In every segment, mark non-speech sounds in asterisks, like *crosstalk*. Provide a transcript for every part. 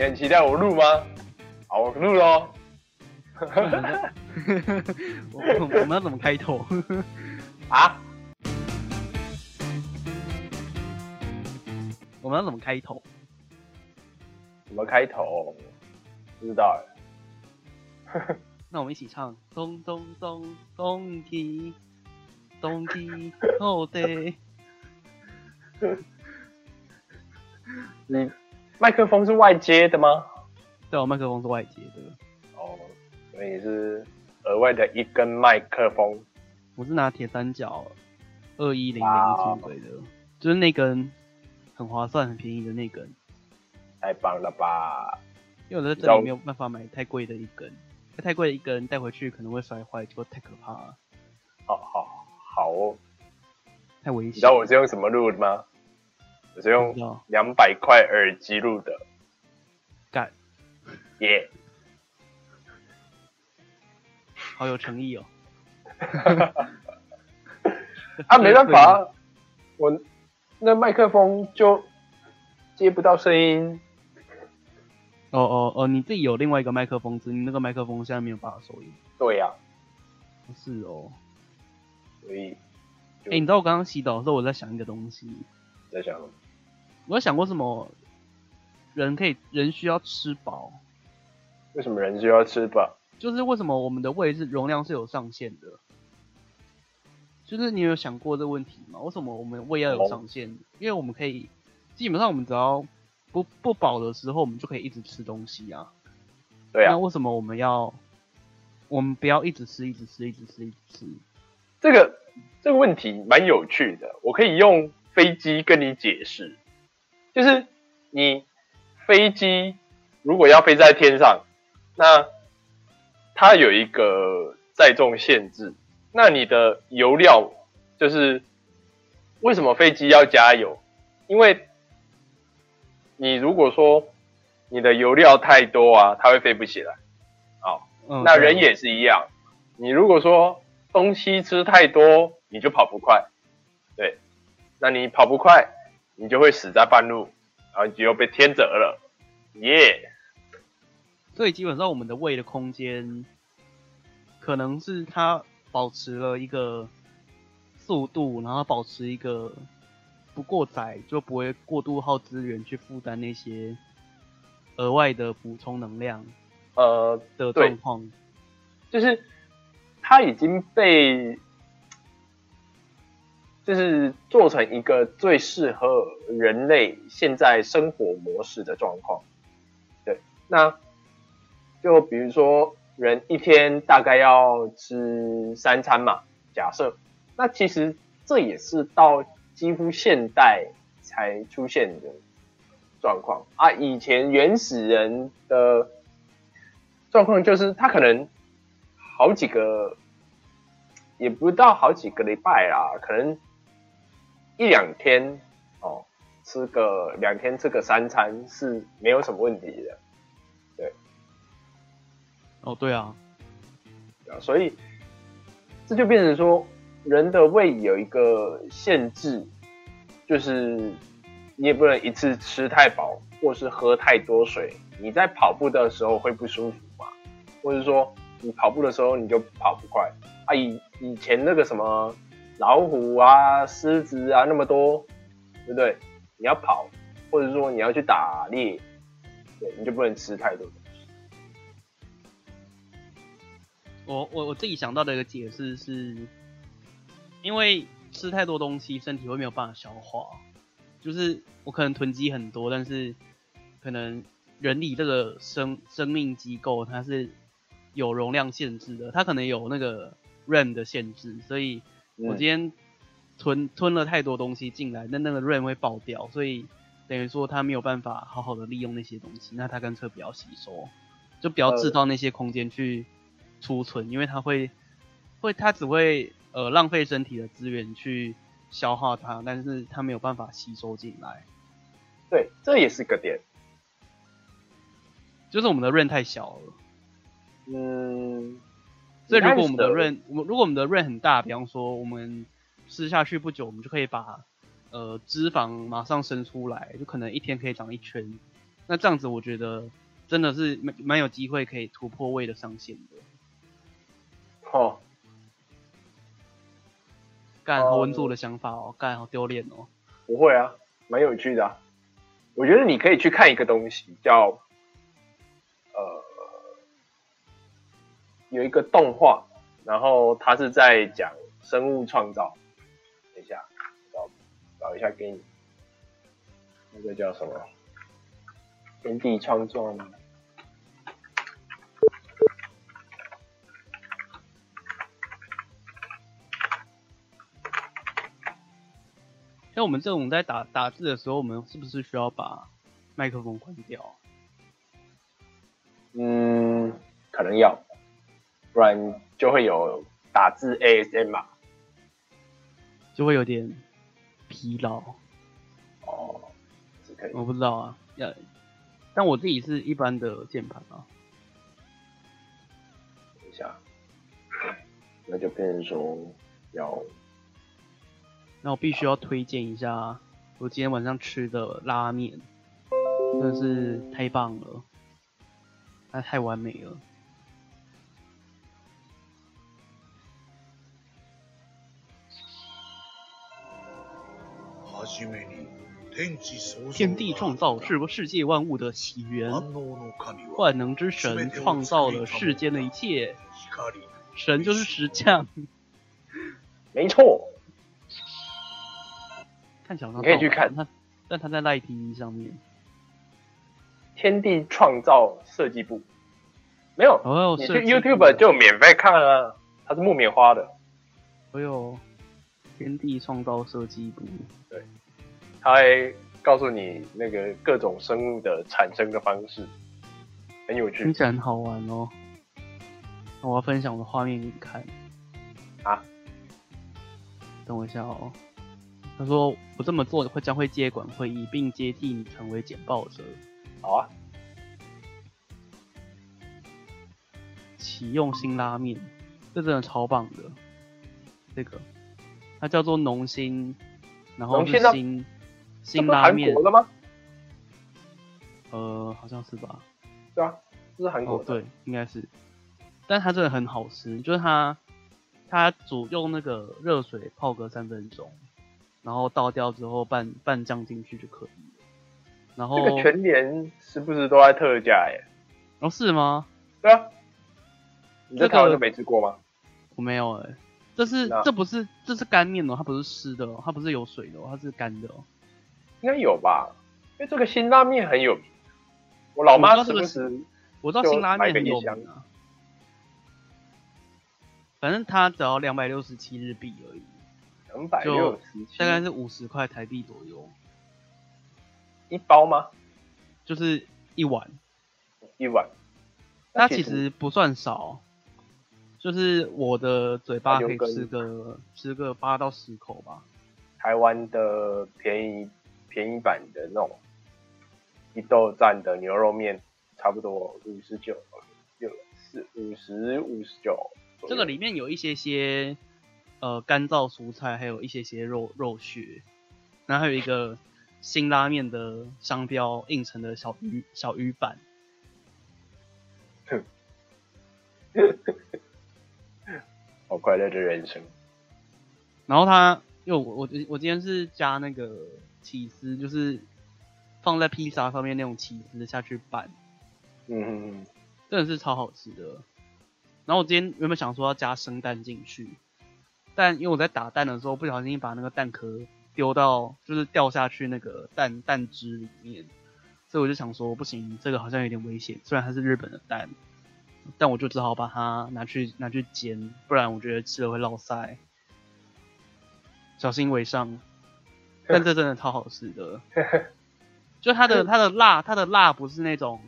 你很期待我录吗？好，我录喽。我我们要怎么开头？*laughs* 啊？我们要怎么开头？怎么开头？不知道哎。*laughs* 那我们一起唱：咚咚咚咚滴，咚滴哦对。你 *laughs* 麦克风是外接的吗？对，我麦克风是外接的。哦，所以是额外的一根麦克风。我是拿铁三角二一零零组队的，就是那根很划算、很便宜的那根。太棒了吧！因为我在这里没有办法买太贵的一根，太贵的一根带回去可能会摔坏，就太可怕了。好好好哦，太危险。你知道我是用什么录的吗？我是用两百块耳机录的。干，耶！好有诚意哦。*laughs* 啊，没办法，我那麦克风就接不到声音。哦哦哦，你自己有另外一个麦克风，只你那个麦克风现在没有办法收音。对呀。是哦。所以，哎，你知道我刚刚洗澡的时候，我在想一个东西。在想。我有想过什么？人可以，人需要吃饱。为什么人需要吃饱？就是为什么我们的胃是容量是有上限的？就是你有想过这个问题吗？为什么我们胃要有上限？因为我们可以，基本上我们只要不不饱的时候，我们就可以一直吃东西啊。对啊。那为什么我们要？我们不要一直吃，一直吃，一直吃，一直吃。这个这个问题蛮有趣的，我可以用飞机跟你解释。就是你飞机如果要飞在天上，那它有一个载重限制。那你的油料就是为什么飞机要加油？因为你如果说你的油料太多啊，它会飞不起来。好，那人也是一样。你如果说东西吃太多，你就跑不快。对，那你跑不快。你就会死在半路，然后你就被天择了，耶！所以基本上我们的胃的空间，可能是它保持了一个速度，然后保持一个不过载，就不会过度耗资源去负担那些额外的补充能量，呃的状况，就是它已经被。就是做成一个最适合人类现在生活模式的状况，对，那就比如说人一天大概要吃三餐嘛，假设，那其实这也是到几乎现代才出现的状况啊。以前原始人的状况就是他可能好几个，也不到好几个礼拜啦，可能。一两天哦，吃个两天吃个三餐是没有什么问题的，对。哦，对啊，啊，所以这就变成说，人的胃有一个限制，就是你也不能一次吃太饱，或是喝太多水。你在跑步的时候会不舒服嘛？或者说你跑步的时候你就跑不快啊？以以前那个什么。老虎啊，狮子啊，那么多，对不对？你要跑，或者说你要去打猎，对，你就不能吃太多东西。我我我自己想到的一个解释是，因为吃太多东西，身体会没有办法消化。就是我可能囤积很多，但是可能人体这个生生命机构它是有容量限制的，它可能有那个 RAM 的限制，所以。我今天吞吞了太多东西进来，那那个 RAM 会爆掉，所以等于说它没有办法好好的利用那些东西，那它干脆不要吸收，就不要制造那些空间去储存，因为它会会它只会呃浪费身体的资源去消耗它，但是它没有办法吸收进来。对，这也是个点，就是我们的 RAM 太小了。嗯。所以如果我们的润，我们如果我们的润很大，比方说我们吃下去不久，我们就可以把呃脂肪马上生出来，就可能一天可以长一圈。那这样子我觉得真的是蛮蛮有机会可以突破胃的上限的。哦，干，哦好文做的想法哦，干，好丢脸哦。不会啊，蛮有趣的啊。我觉得你可以去看一个东西，叫有一个动画，然后它是在讲生物创造。等一下，找找一下给你，那个叫什么？天地创造吗？像我们这种在打打字的时候，我们是不是需要把麦克风关掉？嗯，可能要，不然就会有打字 ASM 嘛。就会有点疲劳。哦，是可以。我不知道啊，要，但我自己是一般的键盘啊。等一下，那就变成说要那我必须要推荐一下我今天晚上吃的拉面，真的是太棒了，那太完美了。天地創造天地创造是世界万物的起源，万能之神创造了世间的一切，神就是石匠。没错。看起来好像你可以去看。他，但他在赖 TV 上面。天地创造设计部。没有，哦，你去 YouTube 就免费看啊，它是木棉花的，还有天地创造设计部，对，他会告诉你那个各种生物的产生的方式，很有趣听起来很好玩哦。那我要分享我的画面给你看。啊？等我一下哦。他说我这么做会将会接管会议，并接替你成为简报者。好啊，启用新拉面，这真的超棒的。这个它叫做农心，然后是新新拉面国，的吗？呃，好像是吧？对啊，这是韩国哦，的。对，应该是，但它真的很好吃，就是它它煮用那个热水泡个三分钟，然后倒掉之后拌拌酱进去就可以了。然后这个全年是不是都在特价耶？哦是吗？对啊，你在这个台湾就没吃过吗？我没有哎、这是那这不是这是干面哦，它不是湿的哦，它不是有水的哦，它是干的哦。应该有吧，因为这个辛拉面很有名，我老妈我知道这个时不时我知道就新拉面很有名啊，反正它只要两百六十七日币而已，两百六十七，大概是五十块台币左右，一包吗？就是一碗。一碗。它那其实不算少，就是我的嘴巴可以吃个吃个八到十口吧。台湾的便宜便宜版的那种一豆站的牛肉面，差不多五十九，六四五十五十九。这个里面有一些些呃干燥蔬菜，还有一些些肉肉屑，然后还有一个新拉面的商标印成的小鱼小鱼板。*laughs* 好快乐的人生。然后它，因为我我我今天是加那个起司，就是放在披萨上面那种起司下去拌，嗯嗯嗯，真的是超好吃的。然后我今天原本想说要加生蛋进去，但因为我在打蛋的时候不小心把那个蛋壳丢到，就是掉下去那个蛋蛋汁里面，所以我就想说不行，这个好像有点危险。虽然它是日本的蛋，但我就只好把它拿去拿去煎，不然我觉得吃了会落腮。小心为上，*laughs* 但这真的超好吃的。*laughs* 就它的它的辣，它的辣不是那种，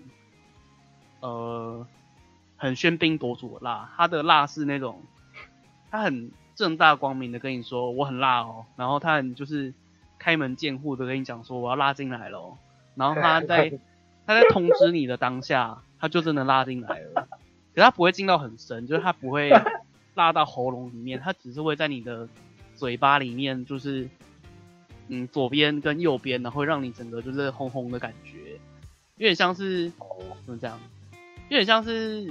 呃，很喧宾夺主的辣，它的辣是那种，它很正大光明的跟你说我很辣哦，然后他很就是开门见户的跟你讲说我要辣进来喽，然后他 *laughs* 在他在通知你的当下，他就真的辣进来了，可它不会进到很深，就是它不会 *laughs* 辣到喉咙里面，它只是会在你的嘴巴里面，就是嗯左边跟右边，然后会让你整个就是红红的感觉，有点像是怎么讲？有点像是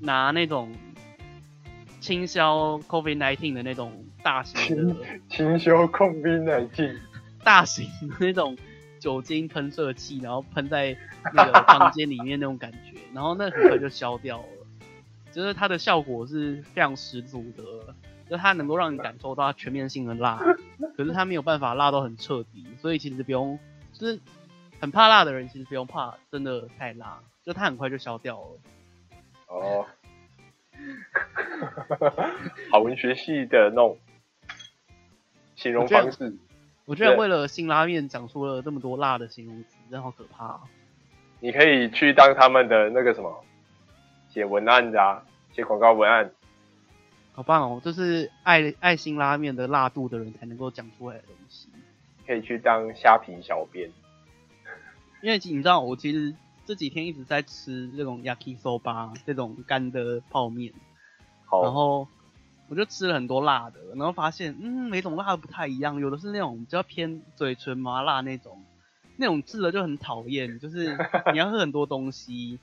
拿那种清消 COVID nineteen 的那种大型的清修控冰奶镜，大型的那种酒精喷射器，然后喷在那个房间里面那种感觉，然后那很快就消掉了。就是它的效果是非常十足的，就它能够让你感受到它全面性的辣，可是它没有办法辣到很彻底，所以其实不用，就是很怕辣的人其实不用怕，真的太辣，就它很快就消掉了。哦，好文学系的那种形容方式，我居然对为了辛拉面讲出了这么多辣的形容词，真的好可怕、啊。你可以去当他们的那个什么写文案的啊，写广告文案。好棒哦！这是爱爱心拉面的辣度的人才能够讲出来的东西。可以去当虾皮小编，因为你知道，我其实这几天一直在吃这种 yakisoba 这种干的泡面，好，然后我就吃了很多辣的，然后发现，嗯，每种辣都不太一样，有的是那种比较偏嘴唇麻辣那种，那种制的就很讨厌，*laughs* 就是你要喝很多东西，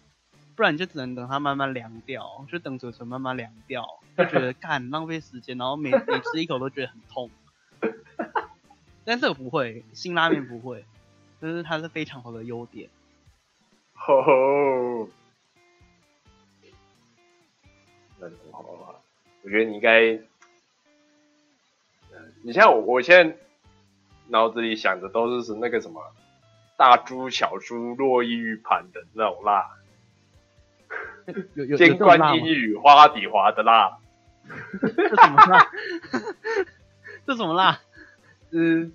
不然你就只能等它慢慢凉掉，就等嘴唇慢慢凉掉，就觉得 *laughs* 干浪费时间，然后每 *laughs* 每吃一口都觉得很痛。但这个不会，辛拉面不会，就是它是非常好的优点。吼吼，那很好啊。我觉得你应该，嗯你像我，我现在脑子里想的都是是那个什么大猪小猪落玉盘的那种辣，有有有见这种辣吗冠一语花底滑的辣，这什么辣？*laughs* 这什么辣？嗯，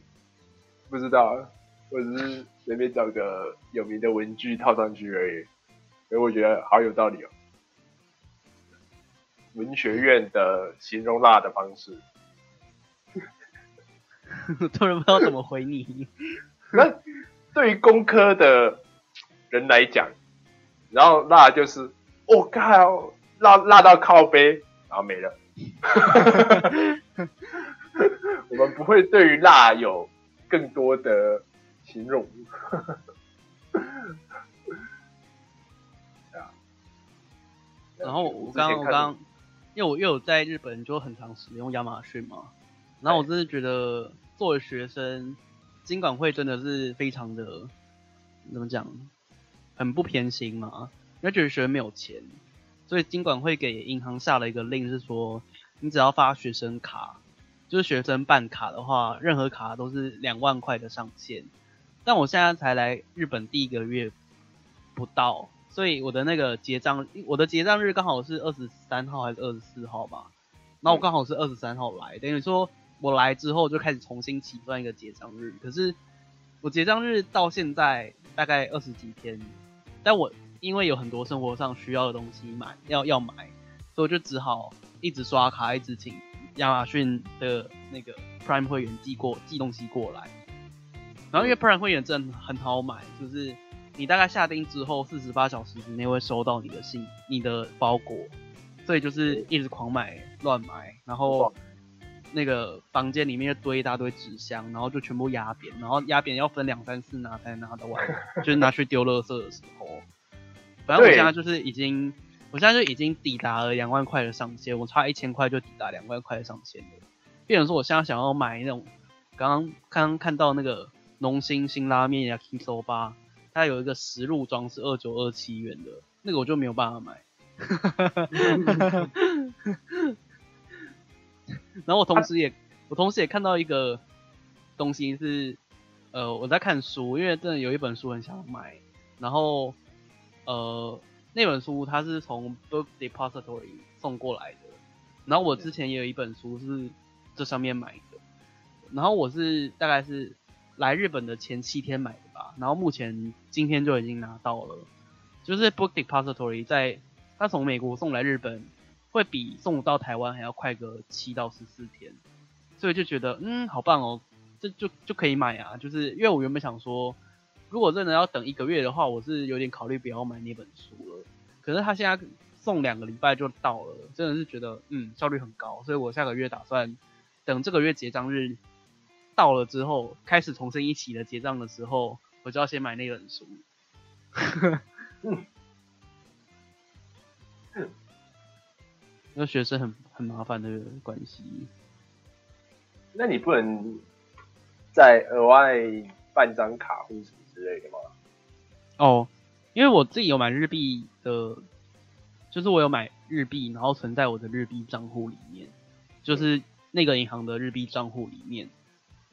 不知道，我只是随便找个有名的文具套上去而已，所以我觉得好有道理哦。文学院的形容辣的方式，*laughs* 突然不知道怎么回你。那对于工科的人来讲，然后辣就是我靠、辣辣到靠背，然后没了。*laughs* 我们不会对于辣有更多的形容。*laughs* 对啊然后我刚刚我刚刚，因为我因为我在日本就很常使用亚马逊嘛，然后我真的觉得作为学生，金管会真的是非常的怎么讲，很不偏心嘛，因为觉得学生没有钱，所以金管会给银行下了一个令是说，你只要发学生卡，就是学生办卡的话，任何卡都是两万块的上限。但我现在才来日本第一个月不到，所以我的那个结账，我的结账日刚好是二十三号还是二十四号吧？那我刚好是二十三号来，等于说我来之后就开始重新起算一个结账日。可是我结账日到现在大概二十几天，但我因为有很多生活上需要的东西买要要买，所以我就只好一直刷卡，一直请亚马逊的那个 Prime 会员寄过寄东西过来。然后因为 Prime 会员真很好买，就是你大概下订之后四十八小时之内会收到你的信、你的包裹，所以就是一直狂买乱买，然后那个房间里面就堆一大堆纸箱，然后就全部压扁，然后压扁要分两三次拿才能拿得完，*laughs* 就是拿去丢垃圾的时候。反正我对现在就是已经，我现在就已经抵达了两万块的上限，我差一千块就抵达两万块的上限了。变成说我现在想要买那种，刚刚刚刚看到那个农心辛拉面呀 Kisoba，它有一个实入装是二九二七元的，那个我就没有办法买。*laughs* 然后我同时也，我同时也看到一个东西是，呃，我在看书，因为真的有一本书很想买，然后呃，那本书它是从 Book Depository 送过来的，然后我之前也有一本书是这上面买的，然后我是大概是来日本的前七天买的吧，然后目前今天就已经拿到了，就是 Book Depository 在它从美国送来日本，会比送到台湾还要快个七到十四天，所以就觉得嗯好棒哦，这就就可以买啊，就是因为我原本想说，如果真的要等一个月的话，我是有点考虑不要买那本书了，可是他现在送两个礼拜就到了，真的是觉得嗯效率很高，所以我下个月打算等这个月结账日到了之后，开始重新一起的结账的时候，我就要先买那本书。*laughs* 嗯那学生很很麻烦的关系。那你不能再额外办张卡或什么之类的吗？哦，因为我自己有买日币的，就是我有买日币，然后存在我的日币账户里面，就是那个银行的日币账户里面。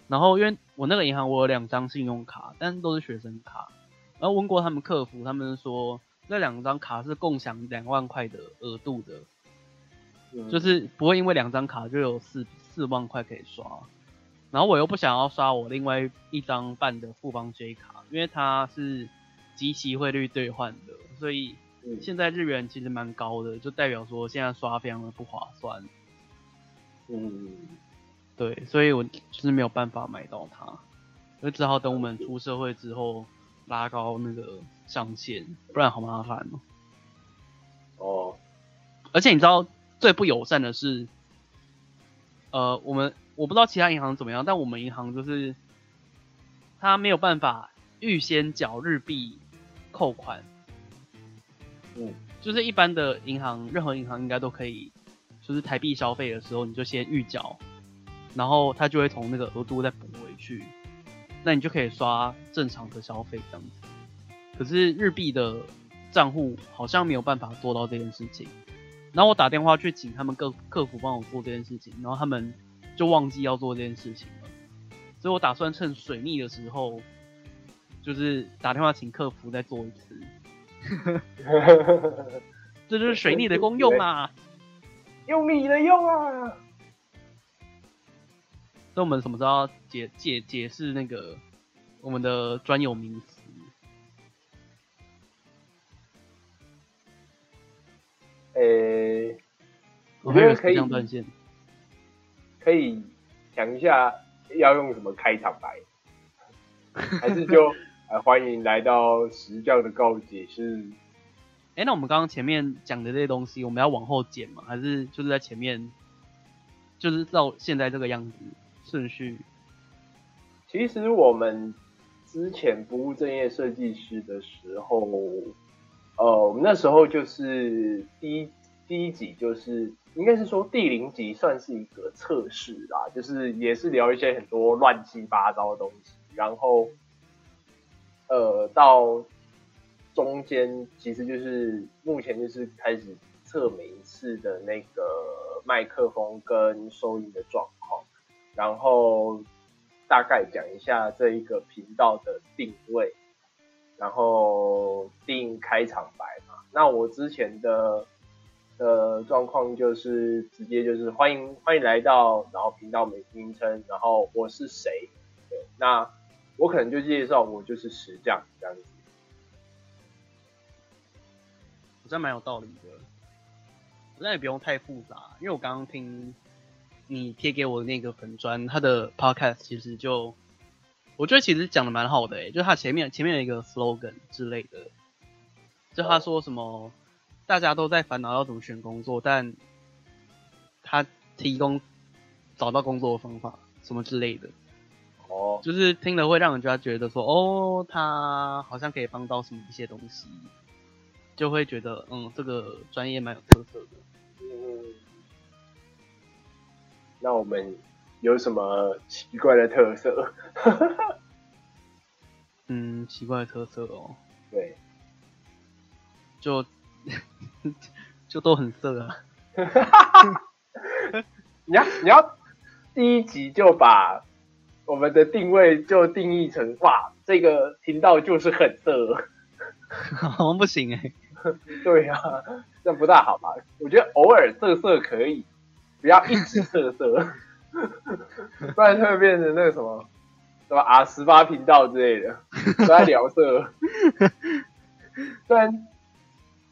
然后因为我那个银行我有两张信用卡，但都是学生卡。然后问过他们客服，他们说那两张卡是共享两万块的额度的，嗯就是不会因为两张卡就有四四万块可以刷。然后我又不想要刷我另外一张办的富邦 J 卡，因为它是集齐汇率兑换的，所以嗯现在日元其实蛮高的，就代表说现在刷非常的不划算。嗯，对，所以我就是没有办法买到它，就只好等我们出社会之后拉高那个上限，不然好麻烦哦。哦，而且你知道最不友善的是，呃，我们我不知道其他银行怎么样，但我们银行就是它没有办法预先缴日币扣款，嗯，就是一般的银行，任何银行应该都可以，就是台币消费的时候你就先预缴，然后它就会从那个额度再补回去，那你就可以刷正常的消费这样子。可是日币的账户好像没有办法做到这件事情，然后我打电话去请他们客客服帮我做这件事情，然后他们就忘记要做这件事情了，所以我打算趁水逆的时候，就是打电话请客服再做一次，*laughs* 这就是水逆的功用啊！*laughs* 用你的用啊！所以我们什么时候要解解解释那个我们的专有名词？诶、我觉得可以断线。可以想一下要用什么开场白，*laughs* 还是就呃欢迎来到石教的告解是哎、那我们刚刚前面讲的这些东西，我们要往后剪吗？还是就是在前面，就是照现在这个样子顺序？其实我们之前不务正业设计师的时候，呃，我们那时候就是第一第一集就是应该是说第零集算是一个测试啦，就是也是聊一些很多乱七八糟的东西，然后呃到中间其实就是目前就是开始测每一次的那个麦克风跟收音的状况，然后大概讲一下这一个频道的定位，然后定开场白嘛。那我之前的的状况就是直接就是欢迎欢迎来到，然后频道名名称，然后我是谁，对，那我可能就介绍我就是石匠这样子。好像蛮有道理的。那也不用太复杂，因为我刚刚听你贴给我的那个粉砖，他的 podcast 其实就，我觉得其实讲的蛮好的诶，就他前面前面有一个 slogan 之类的，就他说什么大家都在烦恼要怎么选工作，但他提供找到工作的方法什么之类的，哦，就是听了会让人家觉得说，哦，他好像可以帮到什么一些东西，就会觉得，嗯，这个专业蛮有特色的。嗯，那我们有什么奇怪的特色？*laughs* 嗯，奇怪的特色哦，对，就 *laughs* 就都很色啊。*laughs* 你要你要第一集就把我们的定位就定义成哇，这个频道就是很色。好像不行哎、对啊，这样不大好吧？我觉得偶尔色色可以，不要一直色色，不然就会变成那个什么什么 R 十八频道之类的，*laughs* 都在聊色。虽然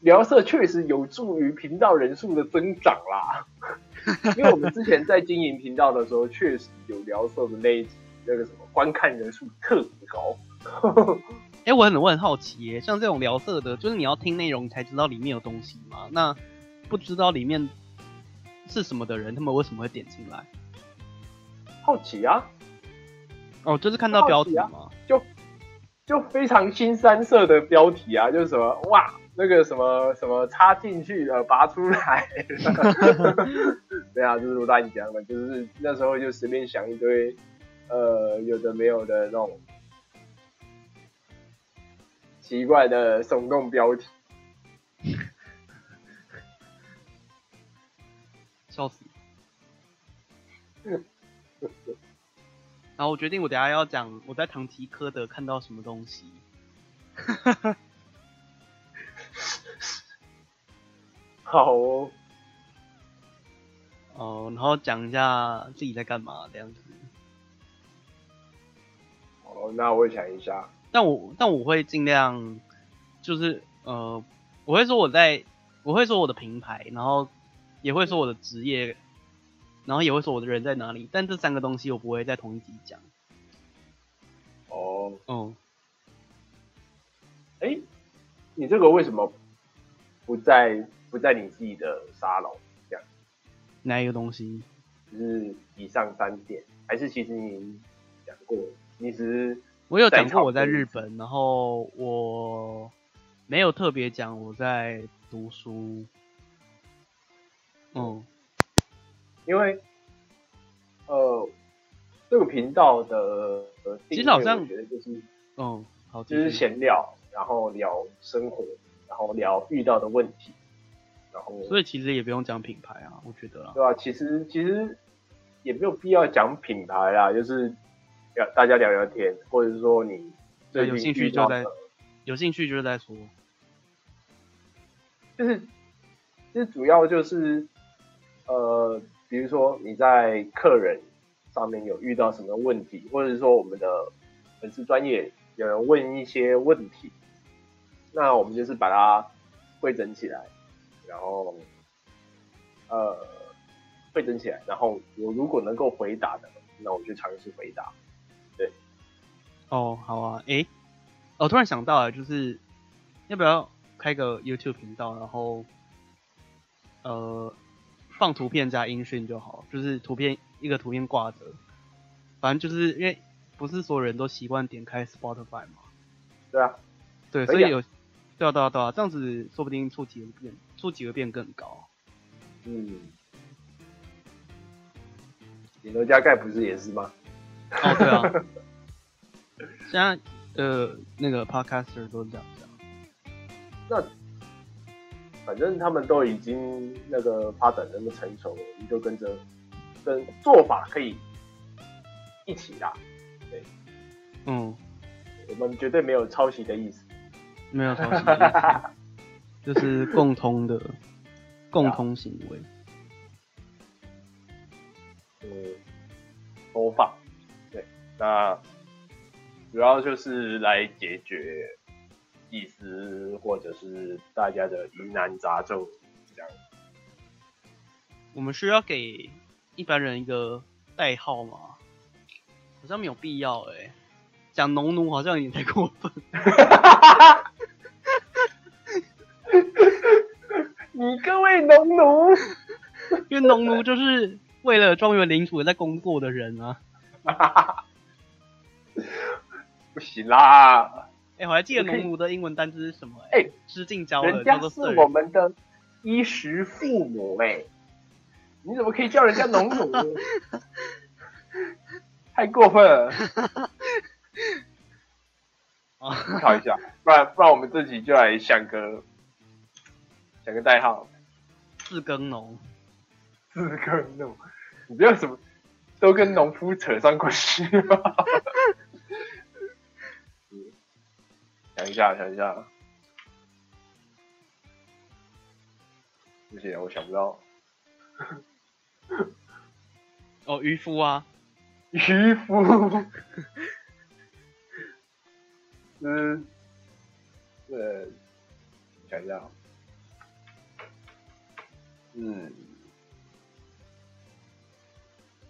聊色确实有助于频道人数的增长啦，*laughs* 因为我们之前在经营频道的时候，确实有聊色的那一集，那个什么观看人数特别高。哎、我很我很好奇耶，像这种聊色的，就是你要听内容才知道里面有东西嘛？那不知道里面是什么的人，他们为什么会点进来？好奇啊，哦，就是看到标题好嘛。就非常新三色的标题啊，就是什么哇，那个什么什么插进去呃拔出来，*laughs* 对啊，就是乱讲的，就是那时候就随便想一堆呃有的没有的那种奇怪的耸动标题。*laughs* 笑死！*laughs* 然后我决定，我等下要讲我在唐吉诃德看到什么东西。*laughs* 好哦，哦，然后讲一下自己在干嘛这样子。哦，那我想一下，但我但我会尽量，就是呃，我会说我在，我会说我的品牌，然后也会说我的职业，然后也会说我的人在哪里，但这三个东西我不会在同一集讲。哦，嗯，哎，你这个为什么不在不在你自己的沙龙这样？哪一个东西？就是以上三点，还是其实你讲过，你只是我有讲过我在日本，然后我没有特别讲我在读书。嗯，因为呃这个频道的呃其实好像觉得就是嗯，好，就是闲聊，然后聊生活，然后聊遇到的问题，然后所以其实也不用讲品牌啊，我觉得啦。对啊、其实其实也没有必要讲品牌啦，就是聊大家聊聊天，或者是说你最近有兴趣就在的有兴趣就是在说，就是其实主要就是呃，比如说你在客人上面有遇到什么问题，或者是说我们的粉丝专业有人问一些问题，那我们就是把它汇整起来，然后呃汇整起来，然后我如果能够回答的，那我就尝试回答。对哦，好啊，诶，我突然想到了，就是要不要开个 YouTube 频道，然后呃放图片加音讯就好，就是图片一个图片挂着，反正就是因为不是所有人都习惯点开 Spotify 嘛，对啊，对，所以有对啊对啊对啊，这样子说不定触及会变触及会变更高。嗯，顶楼加盖不是也是吗？哦，对啊，*laughs* 现在呃那个 Podcaster 都这样讲。那反正他们都已经那个发展那么成熟了，你就跟着跟做法可以一起啦。对嗯，我们绝对没有抄袭的意思。没有抄袭的意思，*laughs* 就是共通的共通行为。嗯，播放。对，那主要就是来解决意思或者是大家的疑难杂症这样。我们需要给一般人一个代号吗？好像没有必要哎、讲农奴好像有点太过分。*laughs* 你各位农奴，因为农奴就是为了庄园领主在工作的人啊。*laughs* 不行啦，哎、我还记得农奴的英文单字是什么、哎、哎失敬教了，人家叫做是我们的衣食父母哎、你怎么可以叫人家农奴？*laughs* 太过分了，啊。*laughs* 思考一下，不然不然我们这集就来想个想个代号，自耕农，四耕农，你不要什么都跟农夫扯上关系吧。*laughs* 嗯想一下，想一下，不行，我想不到。哦，渔夫啊，渔夫，*laughs* 嗯，呃，想一下，嗯，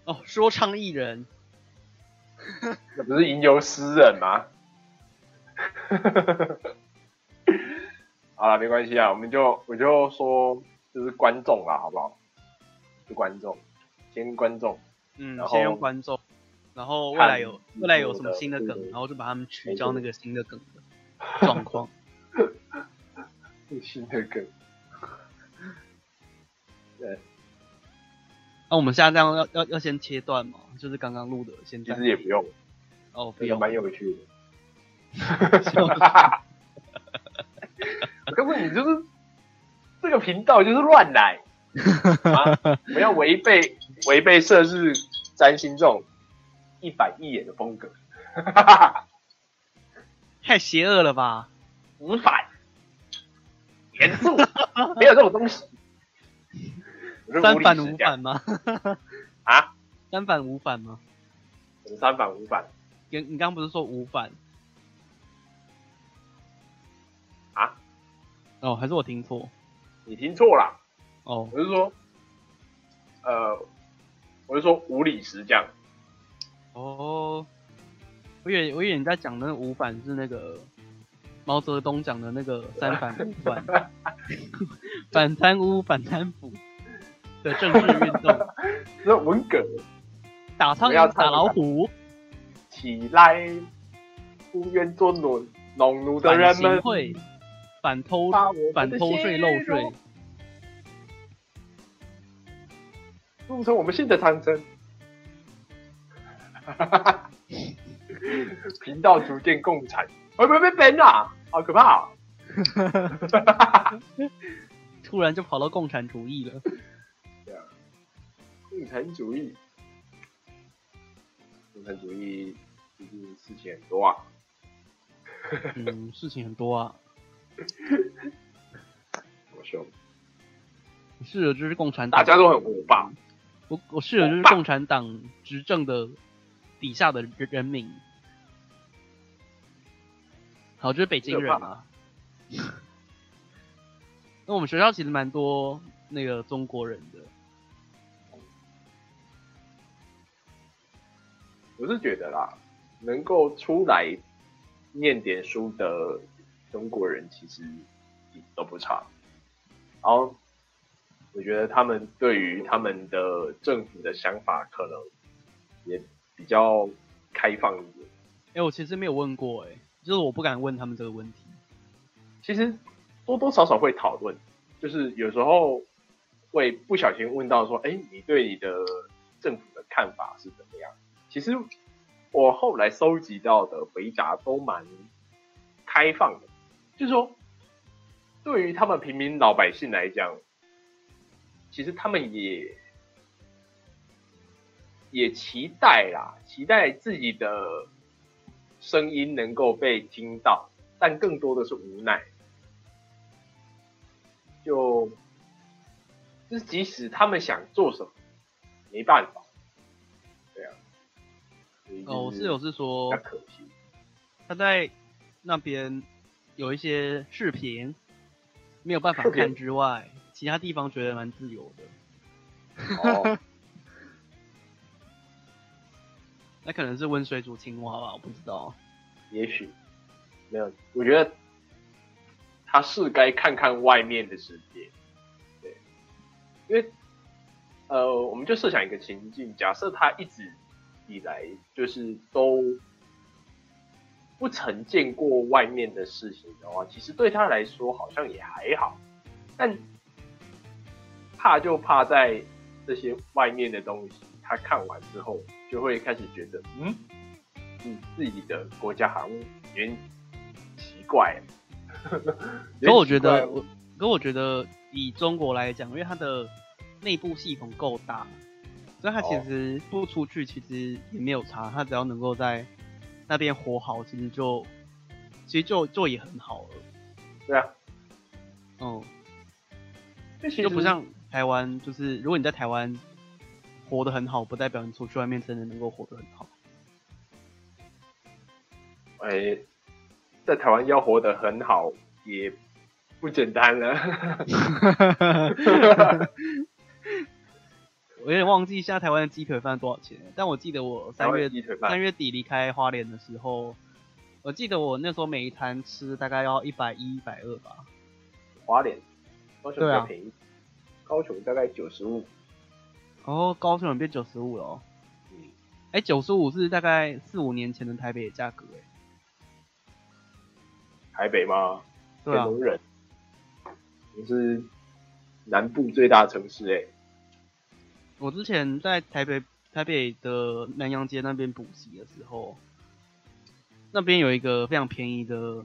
哦，说唱艺人，*laughs* 那不是吟游诗人吗？*laughs* 好了，没关系啊，我们就我就说就是观众啦，好不好？就观众，先观众，嗯先用观众，然后未来有未来有什么新的梗，然后就把他们取消那个新的梗的状况。新的梗。对，那我们现在这样要要要先切断嘛？就是刚刚录的，现其在实也不用，哦，不用。这个蛮有趣的。*laughs* 我告诉你，就是这个频道就是乱来啊！*laughs* 我们要违背违背涉事占星这种一板一眼的风格，*laughs* 太邪恶了吧？无反严肃，没有这种东西。三反五反吗？啊？三反五反吗？什么三反五反你你刚刚不是说五反？哦，还是我听错？你听错了，哦，我是说，呃，我是说无理石匠。哦，我以为我以为你在讲的那个五反是那个毛泽东讲的那个三反五反，*laughs* 反贪污反贪腐的政治运动，*laughs* 这文革打苍蝇打老虎，起来，不愿做农农奴的人们，反偷反偷税漏税血肉，铸成我们新的长征。*laughs* 频道逐渐共产，会不会被 ban 啊？好可怕、啊！*laughs* 突然就跑到共产主义了。*laughs* 共产主义，共产主义毕竟事情很多啊。嗯，事情很多啊，*laughs* 我说，我室友就是共产党，大家都很火爆，我我室友就是共产党执政的底下的人人民。好，就是北京人啊。*laughs* 那我们学校其实蛮多那个中国人的，我是觉得啦，能够出来念点书的中国人其实都不差。然后，我觉得他们对于他们的政府的想法可能也比较开放一点。哎、我其实没有问过、哎，就是我不敢问他们这个问题。其实多多少少会讨论，就是有时候会不小心问到说，哎，你对你的政府的看法是怎么样？其实我后来收集到的回答都蛮开放的，就是说，对于他们平民老百姓来讲，其实他们也也期待啦，期待自己的声音能够被听到，但更多的是无奈。就就是即使他们想做什么，没办法，对啊。所以就是哦，我室友是说他可惜。他在那边有一些视频没有办法看之外，其他地方觉得蛮自由的。哦，*laughs* 那可能是温水煮青蛙吧，我不知道。也许没有，我觉得他是该看看外面的世界，对，因为呃，我们就设想一个情境，假设他一直以来就是都不曾见过外面的事情的话，其实对他来说好像也还好，但怕就怕在这些外面的东西，他看完之后就会开始觉得，嗯。嗯，自己的国家好像有点奇怪。*laughs* 可我觉得，我可我觉得以中国来讲，因为它的内部系统够大，所以它其哦实不出去其实也没有差，它只要能够在那边活好，其实就其实就就也很好了。对啊，嗯，就不像台湾，就是如果你在台湾活得很好，不代表你出去外面真的能够活得很好。哎，在台湾要活得很好也不简单了。*laughs* 我有点忘记现在台湾的鸡腿饭多少钱，但我记得我三月三月底离开花莲的时候，我记得我那时候每一餐吃大概要一百一、一百二吧。花莲，高雄比便宜，高雄大概九十五。哦高雄人变九十五了哦。嗯，哎，九十五是大概四五年前的台北的价格哎。台北吗？对啊人，你是南部最大城市哎、我之前在台北台北的南洋街那边补习的时候，那边有一个非常便宜的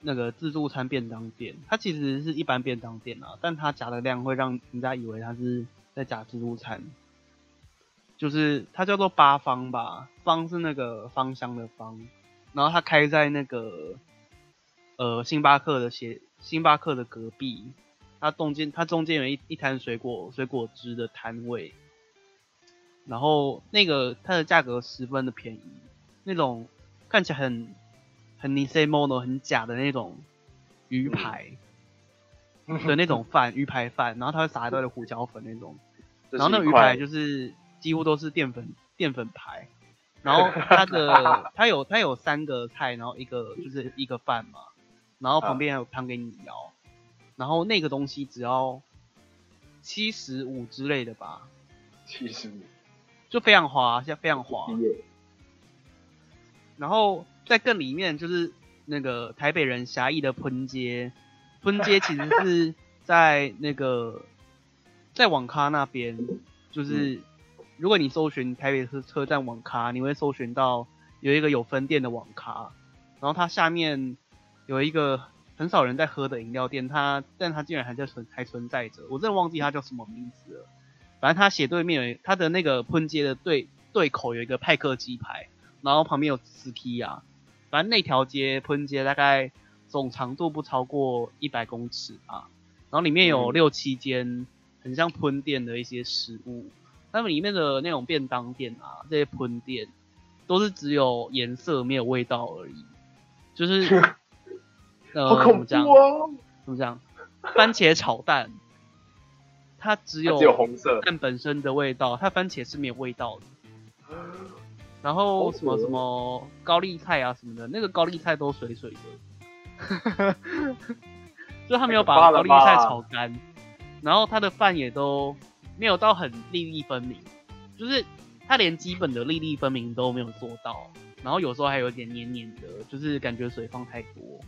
那个自助餐便当店，它其实是一般便当店啊，但它夹的量会让人家以为它是在夹自助餐。就是它叫做八方吧，方是那个芳香的芳，然后它开在那个呃星巴克的斜星巴克的隔壁，它中间它中间有一一摊水果水果汁的摊位，然后那个它的价格十分的便宜，那种看起来很很 Nisei Mono 很假的那种鱼排的那种饭 *laughs* 鱼排饭，然后它会撒一堆的胡椒粉那种，然后那个鱼排就是几乎都是淀粉淀粉排，*laughs* 然后它的它有它有三个菜，然后一个就是一个饭嘛，然后旁边还有汤给你舀，然后那个东西只要七十五之类的吧，七十五，就非常滑，现在非常滑。然后在更里面就是那个台北人狭义的喷街，喷街其实是在那个在网咖那边，就是如果你搜寻台北车车站网咖，你会搜寻到有一个有分店的网咖，然后它下面有一个很少人在喝的饮料店，它但它竟然还在存还存在着，我真的忘记它叫什么名字了。反正它斜对面有它的那个喷街的对对口有一个派克鸡排，然后旁边有斯基亚，反正那条街喷街大概总长度不超过一百公尺啊，然后里面有嗯。六七间很像喷店的一些食物，他们里面的那种便当店啊，这些喷店都是只有颜色没有味道而已，就是 *laughs* 呃好恐怖怎么讲？哦！怎么讲，番茄炒蛋，它只有它只有红色，蛋本身的味道，它番茄是没有味道的。然后什么什么高丽菜啊什么的，那个高丽菜都水水的，*laughs* 就他没有把高丽菜炒干，然后它的饭也都没有到很粒粒分明，就是它连基本的粒粒分明都没有做到，然后有时候还有点黏黏的，就是感觉水放太多，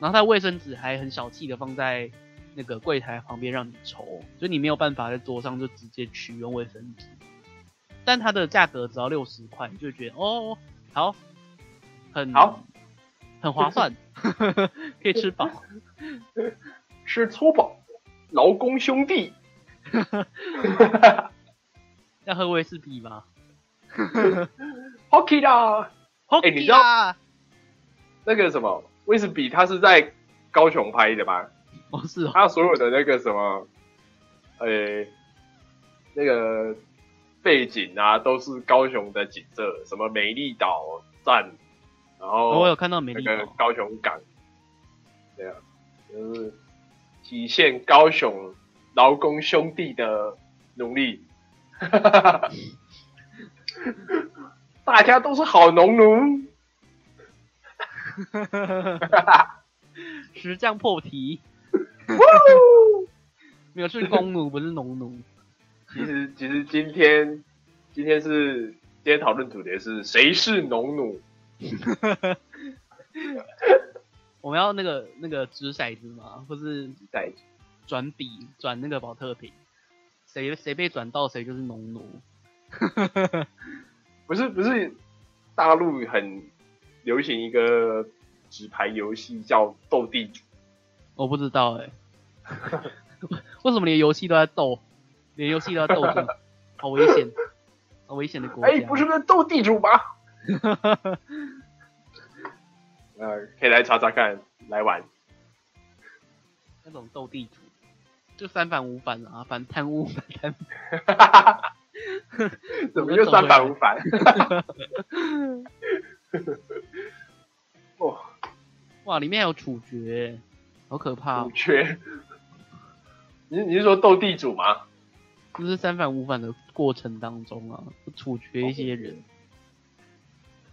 然后它卫生纸还很小气的放在那个柜台旁边让你抽，所以你没有办法在桌上就直接取用卫生纸。但它的价格只要六十块，你就会觉得哦，好，很好，很划算，*laughs* 可以吃饱。*laughs* 吃粗饱，劳工兄弟。*laughs* 要喝威士忌吗 Hockey 啦，哎你知道 Hockey 啊那个什么威士比，他是在高雄拍的吧？哦是哦，他所有的那个什么，呃、那个背景啊，都是高雄的景色，什么美丽岛站，然后我有看到美丽岛，高雄港，对啊，就是体现高雄劳工兄弟的努力。*laughs* 大家都是好农奴，*laughs* 石匠破题，没有是公奴不是农奴。其实其实今天今天是今天讨论主题是谁是农奴？*laughs* 我们要那个那个掷骰子吗？或是在转笔转那个保特瓶？谁谁被转到谁就是农奴。不是不是大陆很流行一个纸牌游戏叫斗地主，我不知道哎、*laughs* 为什么连游戏都在斗，连游戏都在斗争，*laughs* 好危险，好危险的国家。哎，不是在斗地主吗？*laughs* 呃，可以来查查看，来玩。那种斗地主，就三反五反啊，反贪污，反贪污。怎么就三反五反？*laughs* 哇，哇，里面还有处决，好可怕、哦！主角，你你是说斗地主吗？就是三反五反的过程当中啊，处决一些人。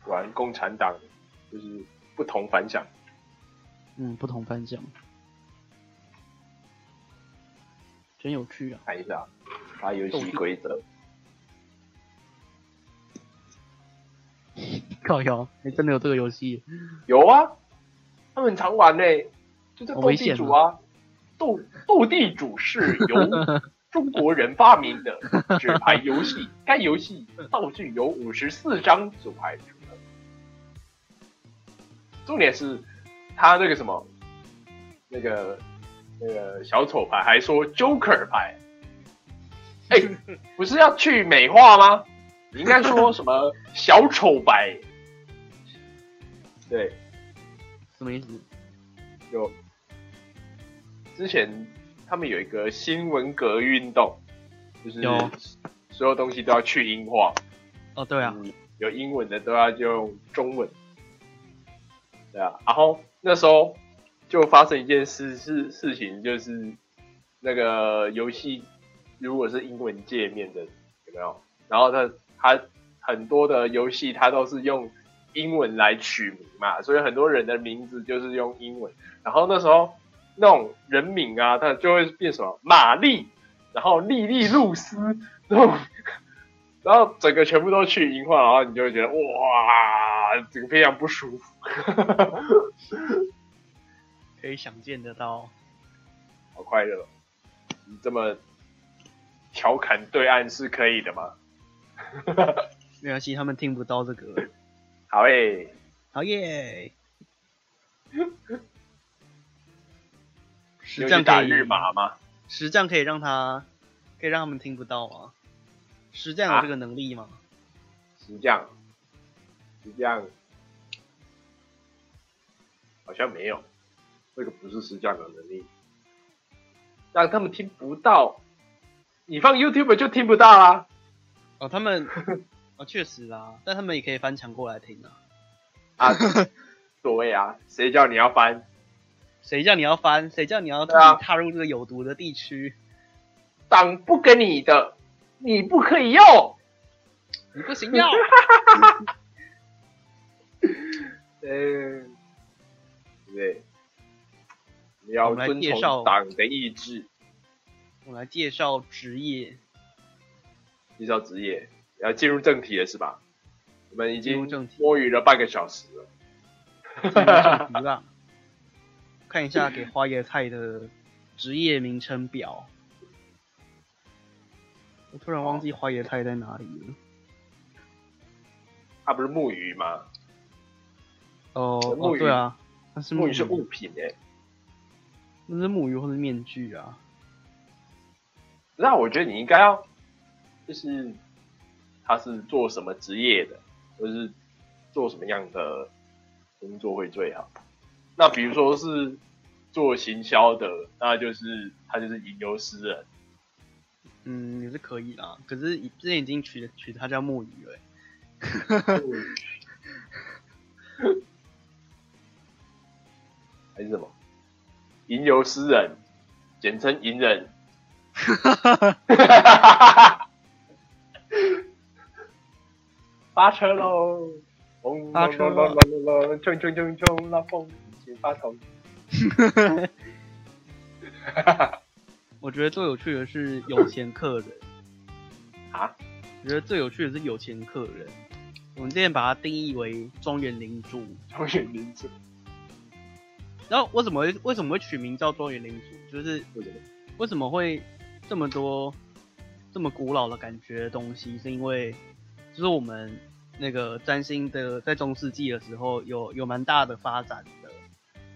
果然共产党就是不同凡响。嗯，不同凡响，真有趣啊！看一下它游戏规则。靠腰，哎、真的有这个游戏？有啊，他们常玩呢、就这斗地主啊，斗斗地主是由 *laughs* 中国人发明的纸牌游戏，该游戏道具由五十四张纸牌组成。重点是他那个什么，那个那个小丑牌还说 Joker 牌，哎、不是要去美化吗？你应该说什么小丑牌？对，什么意思？有。之前他们有一个新文革运动，就是有。所有东西都要去英化，哦，对啊，嗯有英文的都要就用中文，对啊，然后那时候就发生一件事事事情，就是那个游戏如果是英文界面的有没有？然后它它很多的游戏它都是用英文来取名嘛，所以很多人的名字就是用英文。然后那时候那种人名啊，它就会变什么玛丽，然后莉莉露丝然后，然后整个全部都去英化，然后你就会觉得哇，这个非常不舒服，可以想见得到。好快乐。你这么调侃对岸是可以的吗？*laughs* 没关系，他们听不到这个。好诶、好耶！*laughs* 实有战打日麻吗？实战可以让他可以让他们听不到吗？实战有这个能力吗？石匠，石匠好像没有，这个不是实战的能力，让他们听不到。你放 YouTube 就听不到啦。哦，他们 *laughs* 哦确实啦，但他们也可以翻墙过来听啊。啊，所谓啊，谁叫你要翻？谁叫你要翻？谁叫你要自己踏入这个有毒的地区？党不给你的，你不可以用。*laughs* 你不行要。嗯，对，你要来遵从党的意志，我来介绍职业，介绍职业，要进入正题了是吧？我们已经摸鱼了半个小时了。正题吧。看一下给花椰菜的职业名称表。我突然忘记花椰菜在哪里了。它不是木鱼吗？哦木鱼哦，对啊，那是鱼木鱼是物品诶、那是木鱼或者面具啊。那我觉得你应该要，就是他是做什么职业的，或是做什么样的工作会最好。那比如说是做行销的，那就是他就是吟游诗人。嗯，也是可以啦。可是之前已经取取他叫木鱼了欸。*laughs* 还是什么？吟游诗人，简称吟人。*laughs* *laughs* 发车隆隆隆隆隆，冲冲冲冲，拉风请发头。我觉得最有趣的是有钱客人。啊？我觉得最有趣的是有钱客人。我们之前把它定义为庄园领主。庄园领主然后为什么会为什么会取名叫庄园领主？就是？为什么会这么多这么古老的感觉的东西？是因为就是我们那个占星的在中世纪的时候有有蛮大的发展的，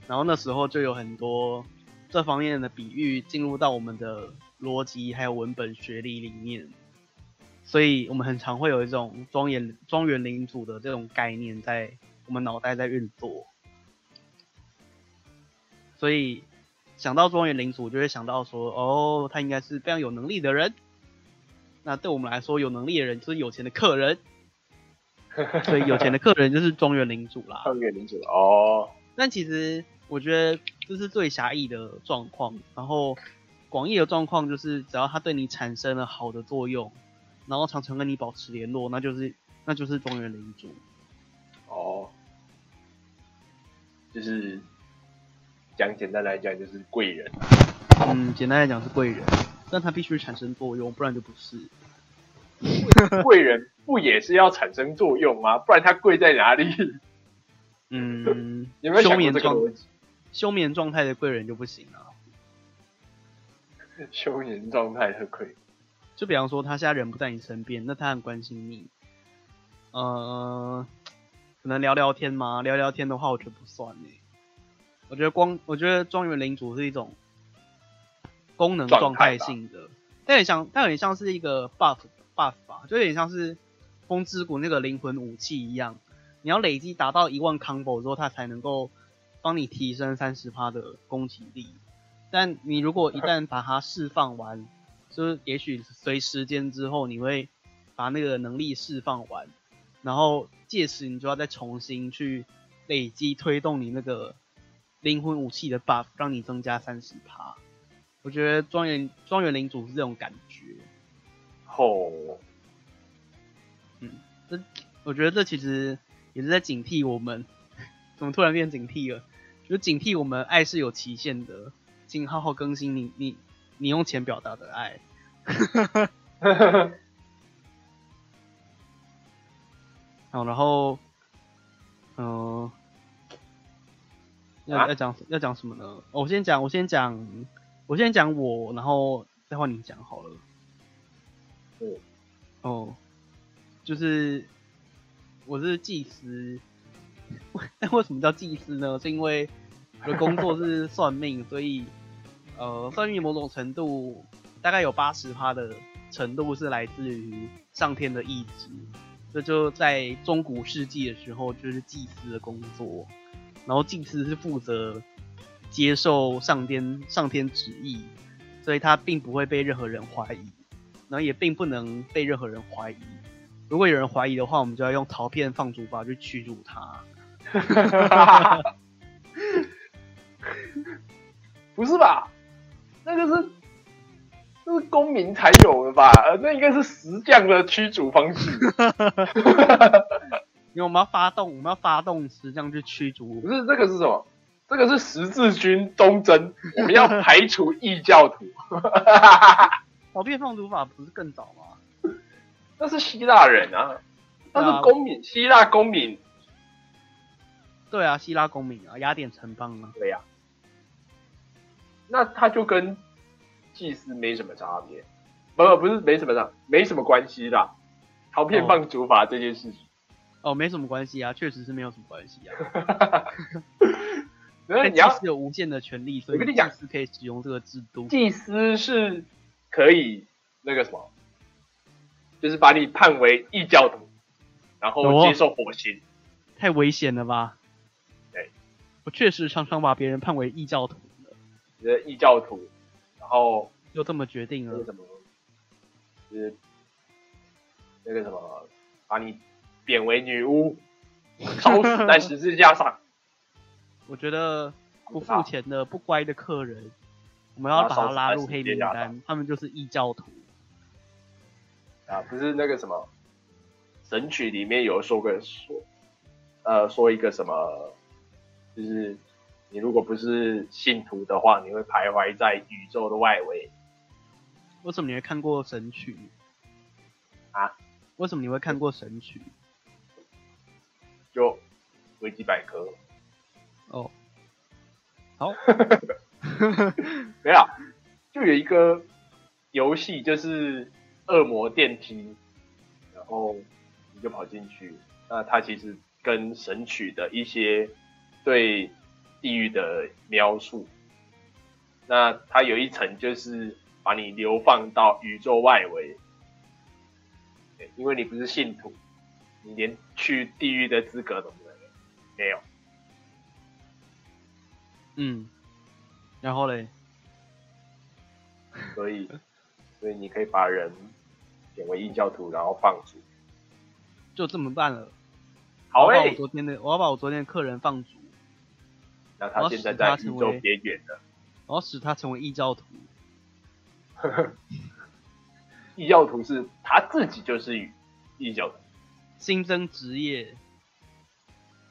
然后那时候就有很多这方面的比喻进入到我们的逻辑还有文本学理里面，所以我们很常会有一种庄园庄园领主的这种概念在我们脑袋在运作。所以想到庄园领主，就会想到说，哦，他应该是非常有能力的人。那对我们来说，有能力的人就是有钱的客人，*laughs* 所以有钱的客人就是庄园领主啦。庄园领主哦，但其实我觉得这是最狭义的状况，然后广义的状况就是只要他对你产生了好的作用，然后常常跟你保持联络，那就是那就是庄园领主。哦，就是讲简单来讲就是贵人。嗯，简单来讲是贵人，但他必须产生作用，不然就不是。*laughs* 贵人不也是要产生作用吗？不然他贵在哪里？嗯，*laughs* 有没有想过休眠状这个逻辑？休眠状态的贵人就不行了。*laughs* 休眠状态的贵，就比方说他现在人不在你身边，那他很关心你，呃，可能聊聊天吗？聊聊天的话，我觉得不算呢。我觉得光，我觉得庄园领主是一种功能状态性的，它很像，它很像是一个 buff buff 吧，就有点像是风之谷那个灵魂武器一样，你要累积达到一万 combo 之后，它才能够帮你提升三十趴的攻击力。但你如果一旦把它释放完，就是也许随时间之后，你会把那个能力释放完，然后届时你就要再重新去累积推动你那个灵魂武器的 buff，让你增加三十趴。我觉得庄园庄园领主是这种感觉，吼，我觉得这其实也是在警惕我们，怎么突然变警惕了？就是警惕我们爱是有期限的，请好好更新你你你用钱表达的爱。*laughs* 好，然后，嗯、要啊要讲要讲什么呢？哦我先讲，我先讲，我先讲我，然后再换你讲好了。嗯哦，就是我是祭司，但 *laughs* 为什么叫祭司呢？是因为我的工作是算命，所以呃，算命某种程度大概有八十趴的程度是来自于上天的意志。这就在中古世纪的时候，就是祭司的工作，然后祭司是负责接受上天上天旨意，所以他并不会被任何人怀疑，然后也并不能被任何人怀疑。如果有人怀疑的话，我们就要用陶片放逐法去驱逐他。*laughs* 不是吧？那个是，那是公民才有的吧？呃，那应该是石匠的驱逐方式。*laughs* 因为我们要发动，我们要发动石匠去驱逐不是这个是什么？这个是十字军东征，我们要排除异教徒。陶片放逐法，不是更早吗？那是希腊人啊，那是公民，希腊公民。对啊，希腊公民啊，雅典城邦啊。对呀、那他就跟祭司没什么差别，不不是没什么差，没什么关系的。陶片哦放逐法这件事情，哦，没什么关系啊，确实是没有什么关系啊。*laughs* 但祭然后你要司有无限的权利，所以可以使用这个制度。祭司是可以那个什么，就是把你判为异教徒，然后哦接受火刑。太危险了吧？对，我确实常常把别人判为异教徒的，你的异教徒，然后就这么决定了。那个什么，就是那个什么，把你贬为女巫，*laughs* 烧死在十字架上。我觉得不付钱的不乖的客人，我们要把他拉入黑名单，他们就是异教徒。啊，不是那个什么神曲里面有说个说，呃，说一个什么，就是你如果不是信徒的话，你会徘徊在宇宙的外围。为什么你会看过神曲啊？为什么你会看过神曲？就维基百科，哦，好，*laughs* *laughs* 没有，就有一个游戏，就是恶魔电梯，然后你就跑进去，那它其实跟神曲的一些对地狱的描述，那它有一层就是把你流放到宇宙外围，因为你不是信徒，你连去地狱的资格都没有，没有。嗯，然后嘞，所以，所以你可以把人贬为异教徒，然后放逐。就这么办了。好诶、我把我昨天的，我要把我昨天的客人放逐，那他现在在宇宙边缘了。我要使他成为异教徒。异教徒是他自己就是异教徒，新增职业，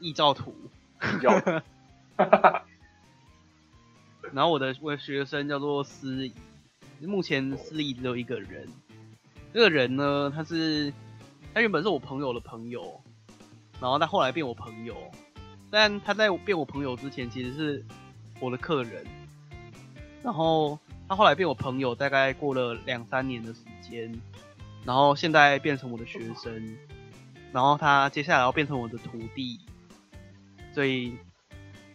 异教徒。异教徒。*laughs* *laughs* 然后我的我的学生叫做司仪，目前司仪只有一个人，这个人呢，他是他原本是我朋友的朋友，然后他后来变我朋友，但他在变我朋友之前其实是我的客人，然后他后来变我朋友，大概过了两三年的时间，然后现在变成我的学生，然后他接下来要变成我的徒弟，所以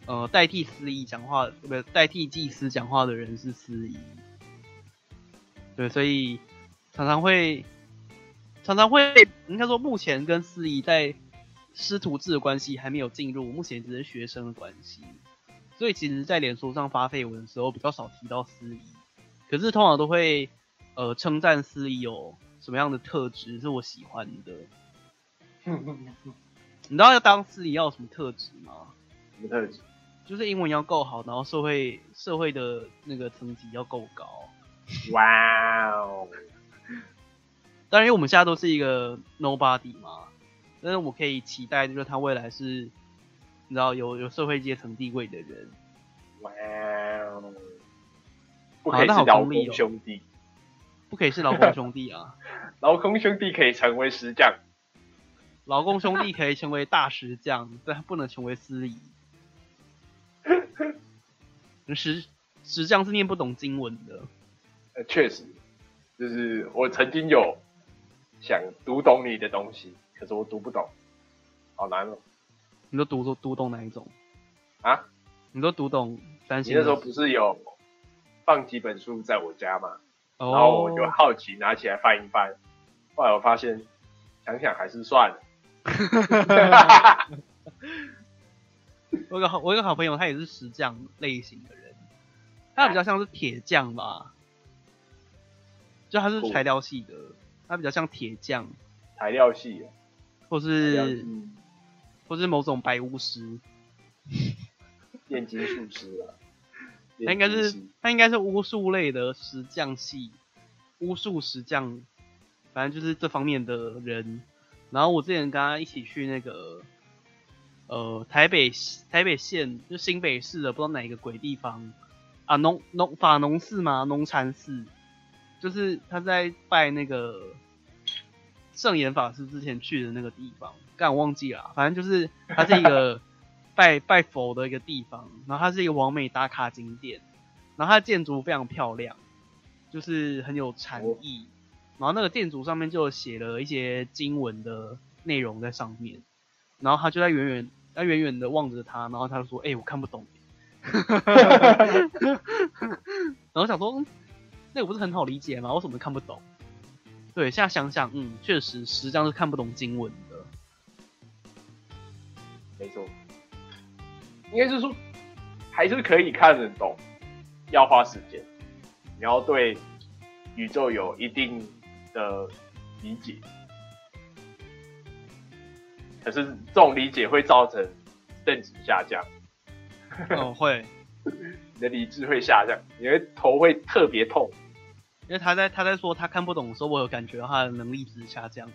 呃代替司仪讲话，不代替祭司讲话的人是司仪，对，所以。常常会，常常会，应该说目前跟司仪在师徒制的关系还没有进入，目前只是学生的关系，所以其实，在脸书上发绯闻的时候比较少提到司仪，可是通常都会呃称赞司仪有什么样的特质是我喜欢的。你知道要当司仪要有什么特质吗？什么特质？就是英文要够好，然后社会社会的那个层级要够高。哇哦！当然，因为我们现在都是一个 nobody 嘛，但是我可以期待，就是他未来是，你知道有有社会阶层地位的人。哇哦！不可以是劳工兄弟，不可以是劳工兄弟啊！*laughs* 劳工兄弟可以成为石匠，劳工兄弟可以成为大石匠，但不能成为司仪。石石匠是念不懂经文的。呃，确实，就是我曾经有。想读懂你的东西，可是我读不懂，好难哦。你都读读读懂哪一种啊？你都读懂？你那时候不是有放几本书在我家吗？然后我就好奇拿起来翻一翻，后来我发现想想还是算了。*laughs* 我有个好，我有个好朋友，他也是石匠类型的人，他比较像是铁匠吧，就他是材料系的。他比较像铁匠，材料系，或是或是某种白巫师，*laughs* 炼金术师啊。*laughs* 他应该是他应该是巫术类的石匠系，巫术石匠，反正就是这方面的人。然后我之前跟他一起去那个，呃，台北台北县就新北市的不知道哪一个鬼地方啊，农农法农寺嘛？农禅寺。就是他在拜那个圣严法师之前去的那个地方，干忘记了，反正就是它是一个 *laughs* 拜拜佛的一个地方，然后它是一个完美打卡景点，然后它的建筑非常漂亮，就是很有禅意，然后那个建筑上面就写了一些经文的内容在上面，然后他就在远远他远远的望着他，然后他就说：“哎，我看不懂。*laughs* ” *laughs* 然后想说。那个不是很好理解吗？为什么看不懂？对，现在想想，嗯，确实实际上是看不懂经文的。没错，应该是说还是可以看得懂，要花时间，你要对宇宙有一定的理解。可是这种理解会造成正值下降。哦，*laughs* 会，你的理智会下降，你的头会特别痛。因为他在他在说他看不懂的时候，我有感觉到他的能力值下降。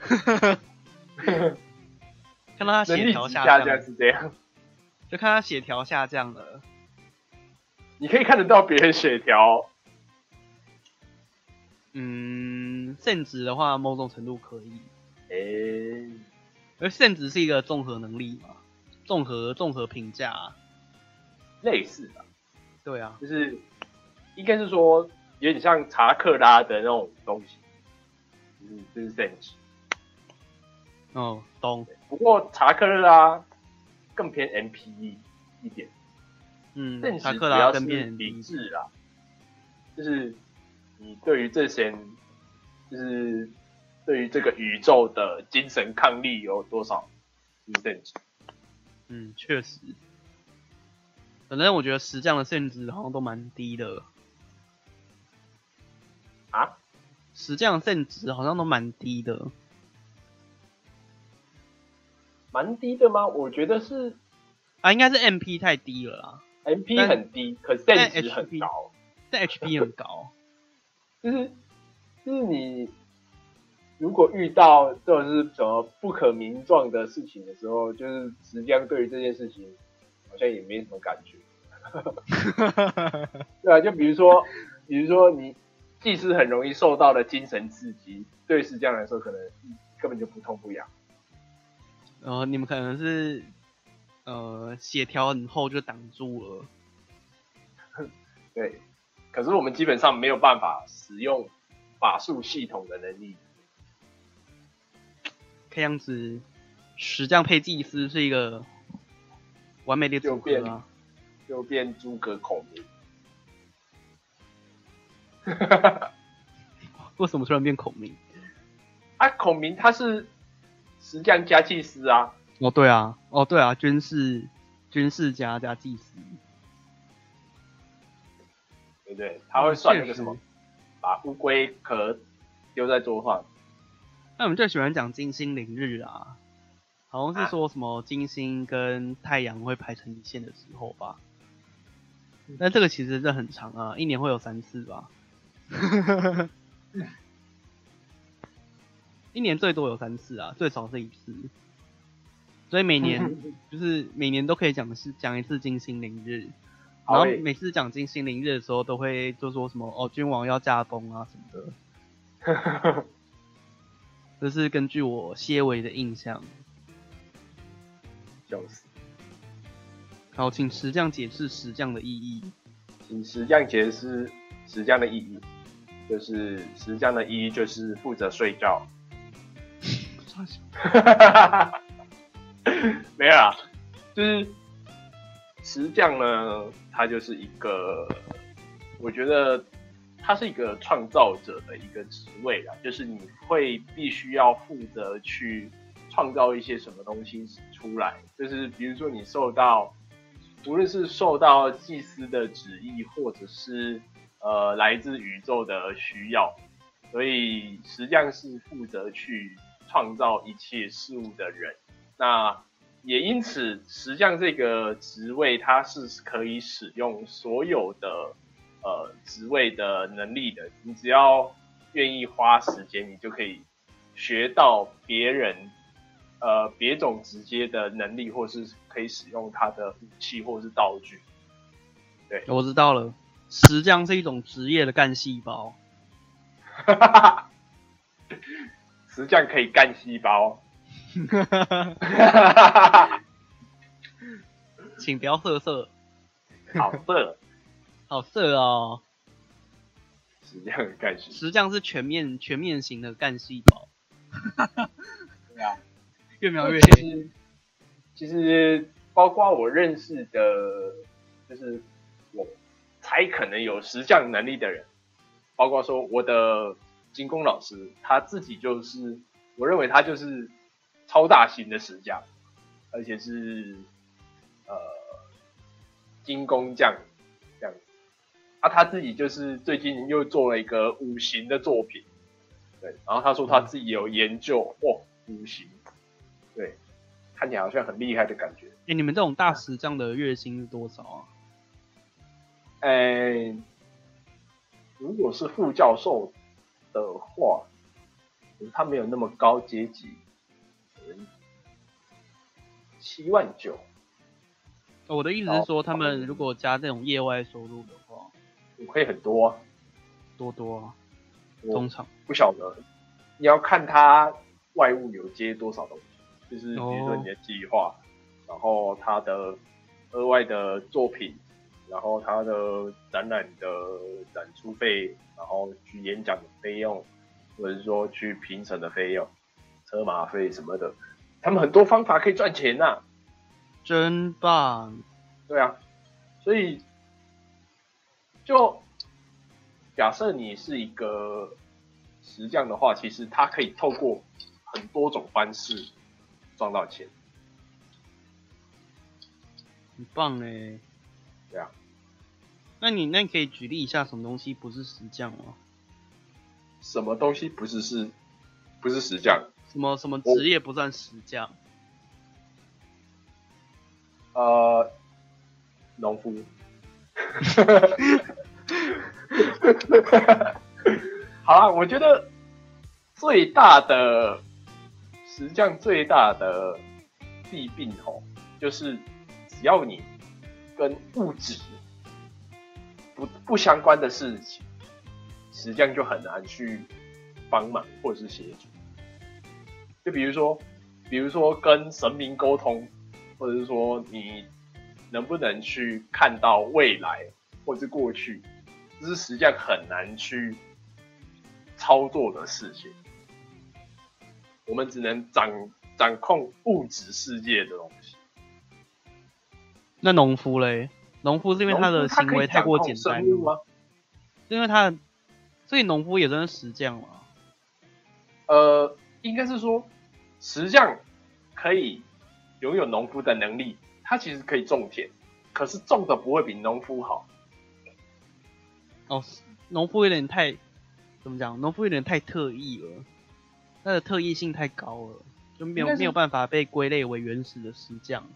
*laughs* 看到他血条下降是这样，就看他血条下降了。你可以看得到别人血条。嗯，圣值的话，某种程度可以。诶，而圣值是一个综合能力嘛，综合综合评价，类似的。对啊，就是应该是说。有点像查克拉的那种东西，嗯，就是 sense。哦，懂。不过查克拉更偏 MPE 一点，嗯，查克拉更偏理智啦，就是你对于这些，就是对于这个宇宙的精神抗力有多少？嗯，确实。反正我觉得石匠的 sense 好像都蛮低的。啊，实际上胜值好像都蛮低的，蛮低的吗？我觉得是啊，应该是 MP 太低了啦，MP 很低，可是 H 值很高，但 HP 很高，就是就是你如果遇到这种是什么不可名状的事情的时候，就是实际上对于这件事情好像也没什么感觉，*laughs* 对啊，就比如说，比如说你。祭司很容易受到的精神刺激，对石匠来说可能根本就不痛不痒。然后你们可能是呃血条很厚就挡住了，*laughs* 对，可是我们基本上没有办法使用法术系统的能力。看样子石匠配祭司是一个完美的组合就变啊。就变诸葛孔明。为什么突然变孔明？啊，孔明他是石匠加祭司啊，哦，对啊，哦，对啊，军事军事家加祭司，对不对？他会算那个什么，把乌龟壳丢在桌上。那我们最喜欢讲金星凌日啊，好像是说什么金星跟太阳会排成一线的时候吧。那这个其实这很长啊，一年会有三次吧。一年最多有三次啊，最少是一次。所以每年 *laughs* 就是每年都可以讲是讲一次金星凌日，然后每次讲金星凌日的时候，都会就说什么哦君王要驾崩啊什么的。*laughs* 这是根据我些微的印象。笑死！好，请石匠解释石匠的意义。请石匠解释石匠的意义，就是石匠的意义就是负责睡觉。*laughs* 没有啊，就是石匠呢，他就是一个，我觉得它是一个创造者的一个职位啦，就是你会必须要负责去创造一些什么东西出来，就是比如说你受到，无论是受到祭司的旨意，或者是呃来自宇宙的需要，所以实际上是负责去创造一切事物的人。那也因此，实际上这个职位，它是可以使用所有的呃职位的能力的。你只要愿意花时间，你就可以学到别人呃别种直接的能力，或是可以使用他的武器或是道具。对我知道了，石匠是一种职业的干细胞。*laughs* 石匠可以干细胞，*laughs* 请不要色色，好色，好色哦。石匠干细胞。石匠是全面全面型的干细胞，对啊，越描越黑。其实包括我认识的，就是我才可能有石匠能力的人，包括说我的金工老师，他自己就是，我认为他就是超大型的石匠，而且是呃金工匠这样子。啊，他自己就是最近又做了一个五行的作品，对，然后他说他自己有研究，哇，五行，对，看起来好像很厉害的感觉。哎、你们这种大师这样的月薪是多少啊？哎，如果是副教授的话，他没有那么高阶级，嗯七万九，哦我的意思是说，他们如果加这种业外收入的话，可以很多啊。多多啊，我通常。不晓得，你要看他外物有接多少东西，就是比如说哦你的计划，然后他的额外的作品，然后他的展览的展出费，然后去演讲的费用，或者是说去评审的费用、车马费什么的，他们很多方法可以赚钱呐、真棒！对啊，所以就假设你是一个石匠的话，其实他可以透过很多种方式赚到钱。很棒哎。对啊，那你那你可以举例一下什么东西不是石匠吗？什么东西不是是不是石匠？什么什么我职业不算石匠？呃，农夫。*laughs* *laughs* 好啦，我觉得最大的实际上最大的弊病吼，就是只要你跟物质不不相关的事情，实际上就很难去帮忙或者是协助。就比如说，比如说跟神明沟通，或者是说你能不能去看到未来或者是过去，这是石匠很难去操作的事情。我们只能掌掌控物质世界的东西。那农夫嘞？农夫是因为他的行为太过简单了吗？因为他的，所以农夫也算是石匠嘛。呃，应该是说，石匠可以拥有农夫的能力，他其实可以种田，可是种的不会比农夫好。哦，农夫有点太怎么讲？农夫有点太特异了，他的特异性太高了，就没有没有办法被归类为原始的石匠。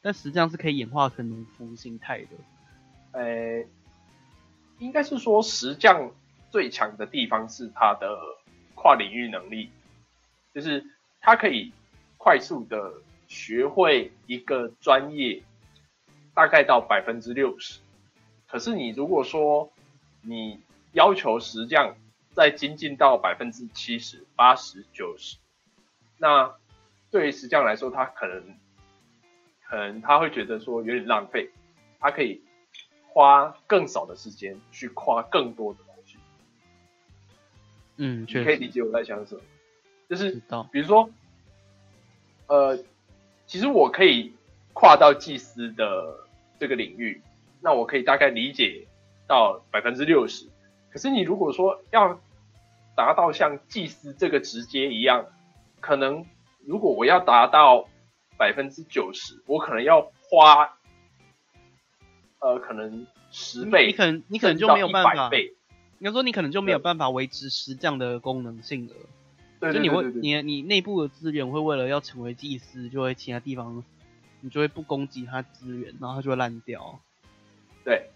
但石匠是可以演化成农夫形态的。呃，应该是说石匠最强的地方是他的跨领域能力，就是他可以快速的学会一个专业，大概到百分之六十。可是你如果说你要求石匠再精进到百分之七十、八十、九十，那对于石匠来说，他可能可能他会觉得说有点浪费，他可以花更少的时间去跨更多的东西。嗯，你可以理解我在想什么，就是。比如说，呃，其实我可以跨到祭司的这个领域，那我可以大概理解到百分之六十。可是你如果说要达到像祭司这个直接一样，可能如果我要达到百分之九十，我可能要花，呃，可能十倍，你可能你可能就没有办法甚至到100倍。应该说你可能就没有办法维持石匠的功能性了。对就你会你你内部的资源会为了要成为祭司，就会其他地方你就会不攻击他资源，然后他就会烂掉。对，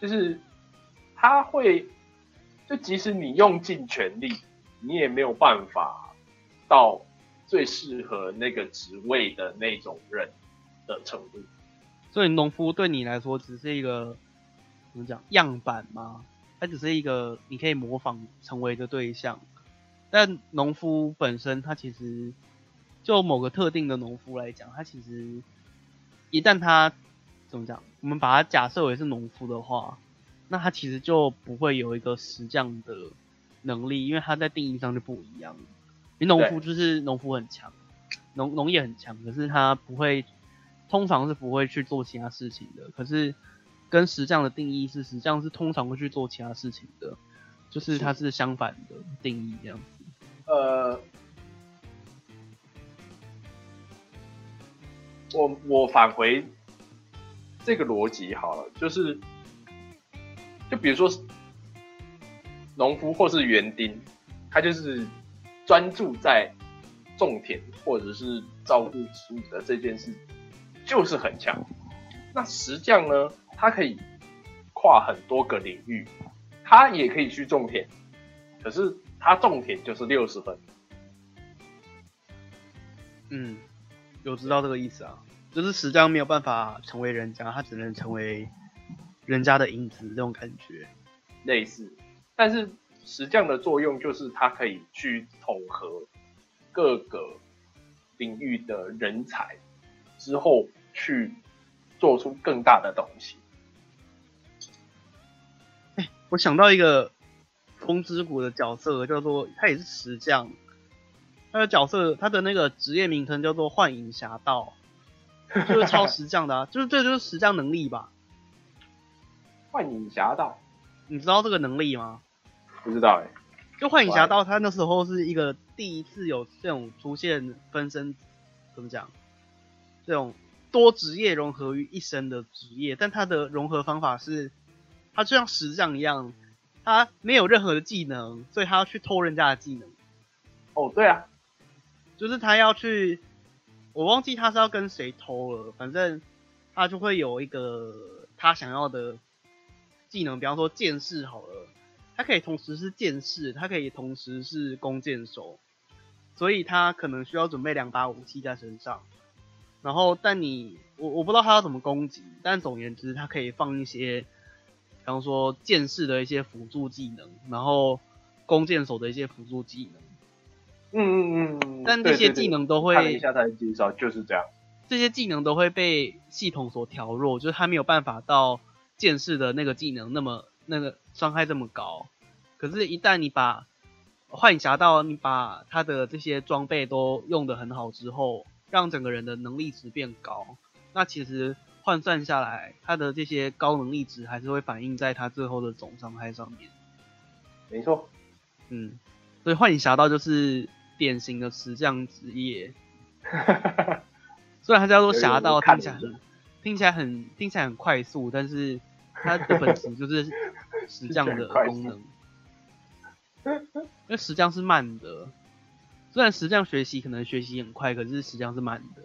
就是他会，就即使你用尽全力，你也没有办法到最适合那个职位的那种人的程度。所以农夫对你来说只是一个怎么讲样板吗？它只是一个你可以模仿成为的对象。但农夫本身，他其实就某个特定的农夫来讲，他其实一旦他怎么讲，我们把它假设为是农夫的话，那他其实就不会有一个石匠的能力，因为他在定义上就不一样。因为农夫就是农夫很强，农农业很强，可是他不会，通常是不会去做其他事情的。可是跟石匠的定义是，石匠是通常会去做其他事情的，就是它是相反的定义这样子。呃，我我返回这个逻辑好了，就是就比如说农夫或是园丁，他就是专注在种田或者是照顾植物的这件事，就是很强。那石匠呢，他可以跨很多个领域，他也可以去种田，可是他种田就是六十分。嗯，有知道这个意思啊，就是石匠没有办法成为人家，他只能成为人家的影子这种感觉。类似，但是石匠的作用就是它可以去统合各个领域的人才，之后去做出更大的东西。我想到一个风之谷的角色，叫做他也是石匠，他的角色他的那个职业名称叫做幻影侠盗，*laughs* 就是超石匠的啊，就是这就是石匠能力吧？幻影侠盗你知道这个能力吗？不知道哎、就幻影侠盗，他那时候是一个第一次有这种出现分身，怎么讲？这种多职业融合于一身的职业，但他的融合方法是，他就像石匠一样，他没有任何的技能，所以他要去偷人家的技能，哦，对啊，就是他要去，我忘记他是要跟谁偷了，反正他就会有一个他想要的技能，比方说剑士好了，他可以同时是剑士，他可以同时是弓箭手，所以他可能需要准备两把武器在身上。然后，但你我我不知道他要怎么攻击，但总而言之，他可以放一些比方说剑士的一些辅助技能，然后弓箭手的一些辅助技能。嗯嗯嗯，但这些技能都会看了一下他的介绍，就是这样。这些技能都会被系统所调弱，就是他没有办法到剑士的那个技能那么那个伤害这么高。可是，一旦你把幻影侠道，你把他的这些装备都用得很好之后，让整个人的能力值变高，那其实换算下来，他的这些高能力值还是会反映在他最后的总伤害上面。没错，嗯，所以幻影侠盗就是典型的石匠职业。*laughs* 虽然它叫做侠盗，听起来很听起来很听起来很快速，但是它的本质就是 *laughs* 石匠的功能。因为石匠是慢的，虽然石匠学习可能学习很快，可是石匠是慢的，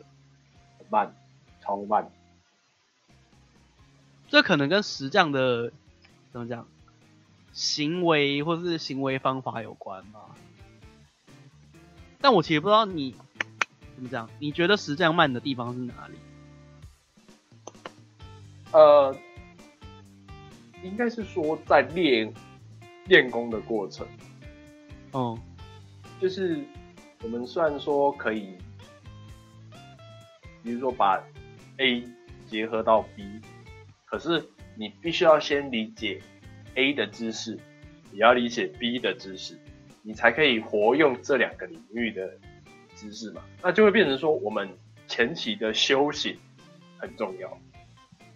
慢，超慢。这可能跟石匠的怎么讲行为或是行为方法有关吧。但我其实不知道你。怎么讲？你觉得石匠慢的地方是哪里？呃，应该是说在练练功的过程。哦，就是我们虽然说可以，比如说把 A 结合到 B，可是你必须要先理解 A 的知识，也要理解 B 的知识，你才可以活用这两个领域的。知识嘛，那就会变成说，我们前期的修行很重要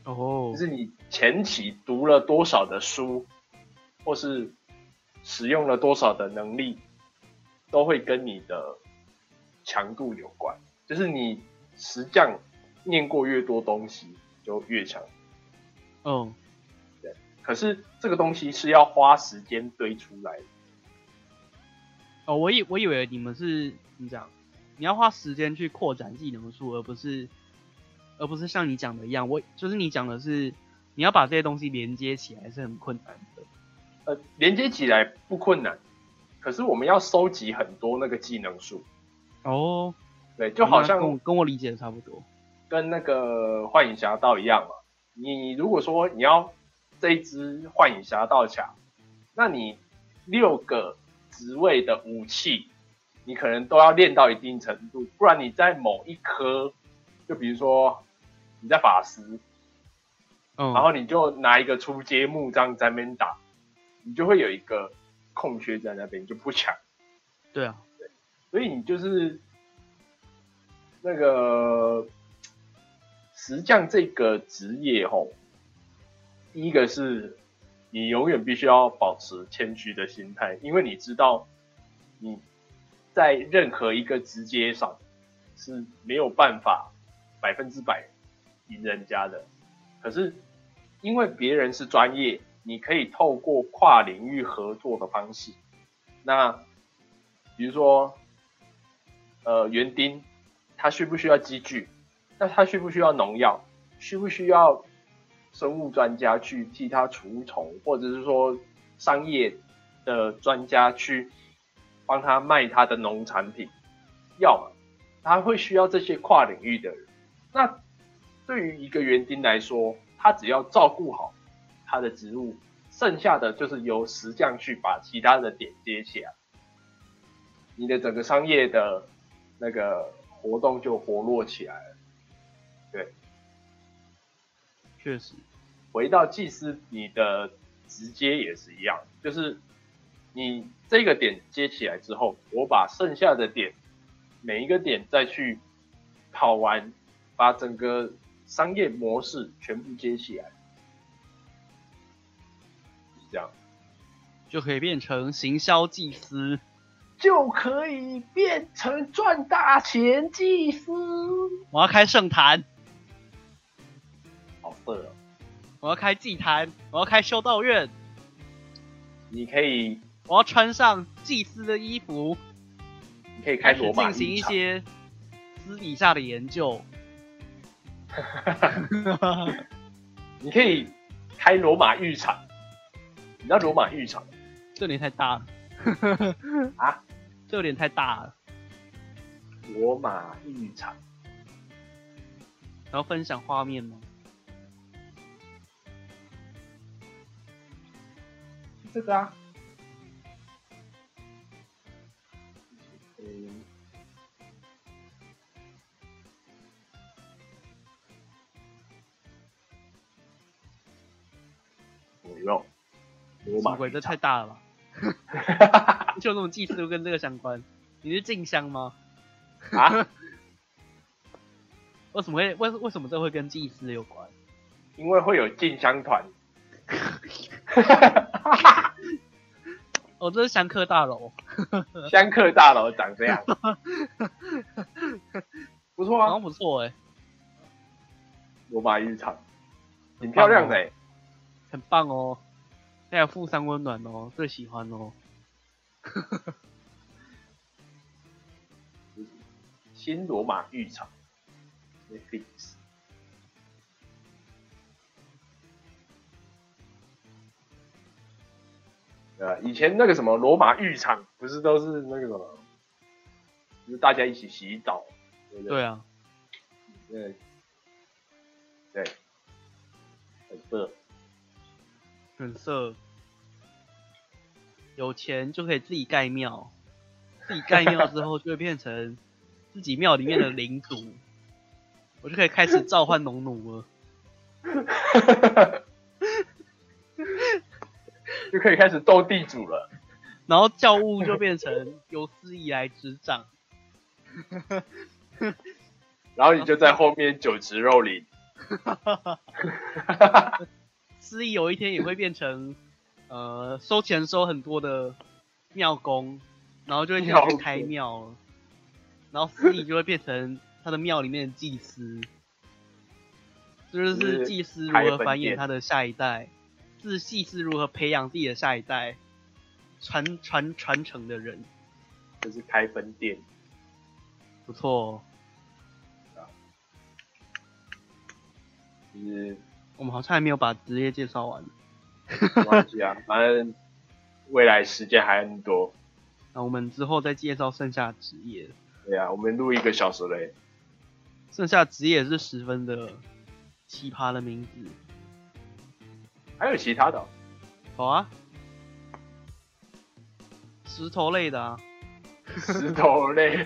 哦。就是你前期读了多少的书，或是使用了多少的能力，都会跟你的强度有关。就是你实将念过越多东西，就越强。嗯，对。可是这个东西是要花时间堆出来的。哦，我以我以为你们是怎么讲？你要花时间去扩展技能数，而不是，而不是像你讲的一样，我就是你讲的是，你要把这些东西连接起来是很困难的。呃，连接起来不困难，可是我们要收集很多那个技能数。哦，对，就好像跟跟我理解的差不多，跟那个幻影侠道一样嘛。你如果说你要这一支幻影侠道卡，那你六个职位的武器。你可能都要练到一定程度，不然你在某一科，就比如说你在法师，嗯，然后你就拿一个出阶木杖在那边打，你就会有一个空缺在那边，就不抢。对啊，对，所以你就是那个石匠这个职业吼，第一个是你永远必须要保持谦虚的心态，因为你知道你。在任何一个直接上是没有办法百分之百赢人家的，可是因为别人是专业，你可以透过跨领域合作的方式，那比如说呃园丁，他需不需要机具？那他需不需要农药？需不需要生物专家去替他除虫，或者是说商业的专家去？帮他卖他的农产品，要么他会需要这些跨领域的人。那对于一个园丁来说，他只要照顾好他的植物，剩下的就是由石匠去把其他的点接起来，你的整个商业的那个活动就活络起来了。对，确实，回到祭司，你的直接也是一样，就是。你这个点接起来之后，我把剩下的点每一个点再去跑完，把整个商业模式全部接起来，是这样，就可以变成行销祭司，就可以变成赚大钱祭司。我要开圣坛，好色哦！我要开祭坛，我要开修道院，你可以。我要穿上祭司的衣服，你可以开罗马进行一些私底下的研究。*laughs* 你可以开罗马浴场，你知道罗马浴场？这有点太大了。*laughs* 啊？这有点太大了。罗马浴场，然后分享画面吗？这个啊。嗯，不用，罗马什么鬼？这太大了吧？*laughs* 就那种祭祀都跟这个相关？你是静香吗？啊？*laughs* 为什么会为为什么这会跟祭祀有关？因为会有进香团。*laughs* 哦，这是香客大楼，香客大楼长这样，*laughs* 不错啊好像，不错哎、罗马浴场，挺漂亮的、欸。很棒哦。还有富山温暖哦，最喜欢哦。*laughs* 新罗马浴场，Netflix。呃，以前那个什么罗马浴场不是都是那个什么，就是大家一起洗澡，对不对？对啊，对，对，很色，很色。有钱就可以自己盖庙，自己盖庙之后就会变成自己庙里面的领主，我就可以开始召唤农奴了。*laughs* 就可以开始斗地主了。然后教务就变成由司仪来执掌，*laughs* 然后你就在后面酒池肉林，*laughs* 司仪有一天也会变成呃收钱收很多的庙工，然后就会想去开庙了，然后司仪就会变成他的庙里面的祭司，这就就是是祭司如何繁衍他的下一代，是祭司如何培养自己的下一代，传传传承的人，就是开分店。不错、哦。就是我们好像还没有把职业介绍完，没关系啊，反正未来时间还很多。*laughs* 那我们之后再介绍剩下职业。对啊，我们录一个小时嘞。剩下职业也是十分的奇葩的名字。还有其他的哦、好啊，石头类的啊，石头类，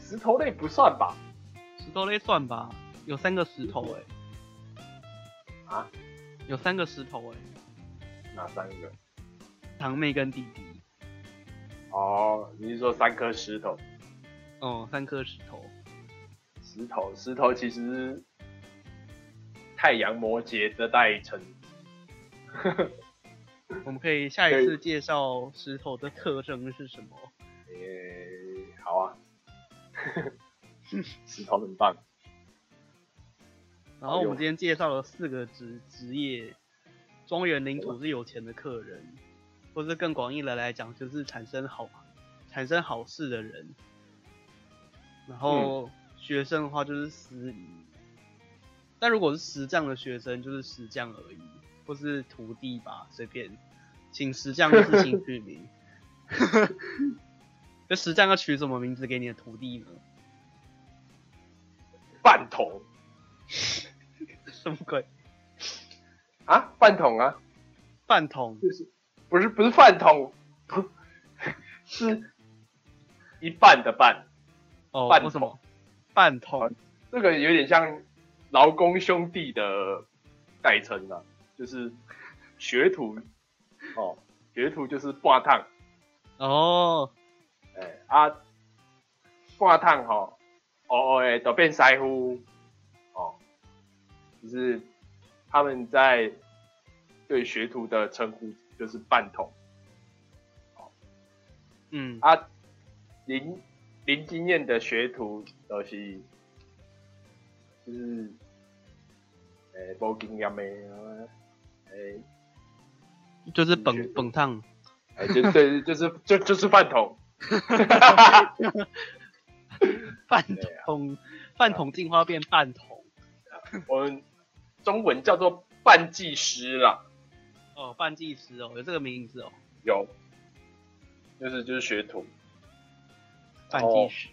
石头类不算吧？石头类算吧，有三个石头哎、啊，有三个石头哎、哪三个？堂妹跟弟弟，哦，你是说三颗石头？哦，三颗石头。石头，石头其实太阳摩羯的代称。*laughs* 我们可以下一次介绍石头的特征是什么。*laughs* 诶、好啊，*laughs* 石头很棒。然后我们今天介绍了四个职职业，庄园领主是有钱的客人，或是更广义的来讲，就是产生好产生好事的人。然后学生的话就是司仪，但如果是石匠的学生就是石匠而已，或是徒弟吧，随便，请石匠自行取名。*laughs* 这石匠要取什么名字给你的徒弟呢？饭桶 *laughs* 什么鬼？啊，饭桶啊，饭桶就是不是不是饭桶，是一半的半，哦？饭为什么？半桶这个有点像劳工兄弟的代称啊，就是学徒哦，学徒就是挂烫，哦，哎、啊，挂烫吼，哦哦哎，都变师傅哦，就是他们在对学徒的称呼就是半桶。嗯，啊，零零经验的学徒都是就是诶无经验的啊，诶、就是学本本烫，哎，就对，就是就就是饭桶，*laughs* 饭桶，饭桶进化变半桶。我们中文叫做半技师啦，哦，半技师哦，有这个名字哦，有，就是就是学徒，半技师。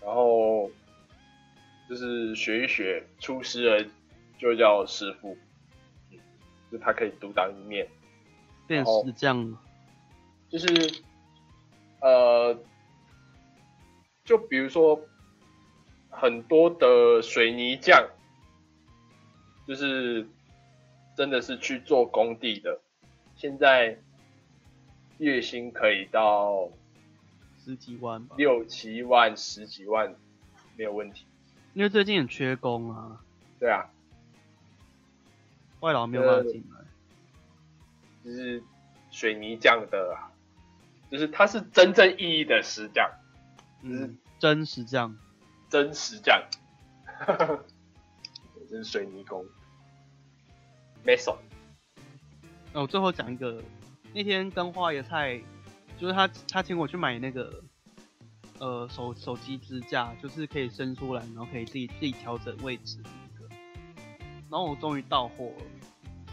然后就是学一学，出师了就叫师傅，嗯就他可以独当一面。变然后石匠，就是呃，就比如说很多的水泥匠，就是真的是去做工地的，现在月薪可以到十几万吧。六七万、十几万没有问题。因为最近很缺工啊，对啊，外劳没有办法进来。就是水泥匠的啊，就是他是真正意义的石匠，嗯，真石匠。真石匠，*laughs* 这是水泥工。没手，那我最后讲一个，那天跟花椰菜，就是他他请我去买那个呃手手机支架，就是可以伸出来，然后可以自己自己调整位置的那个。然后我终于到货了，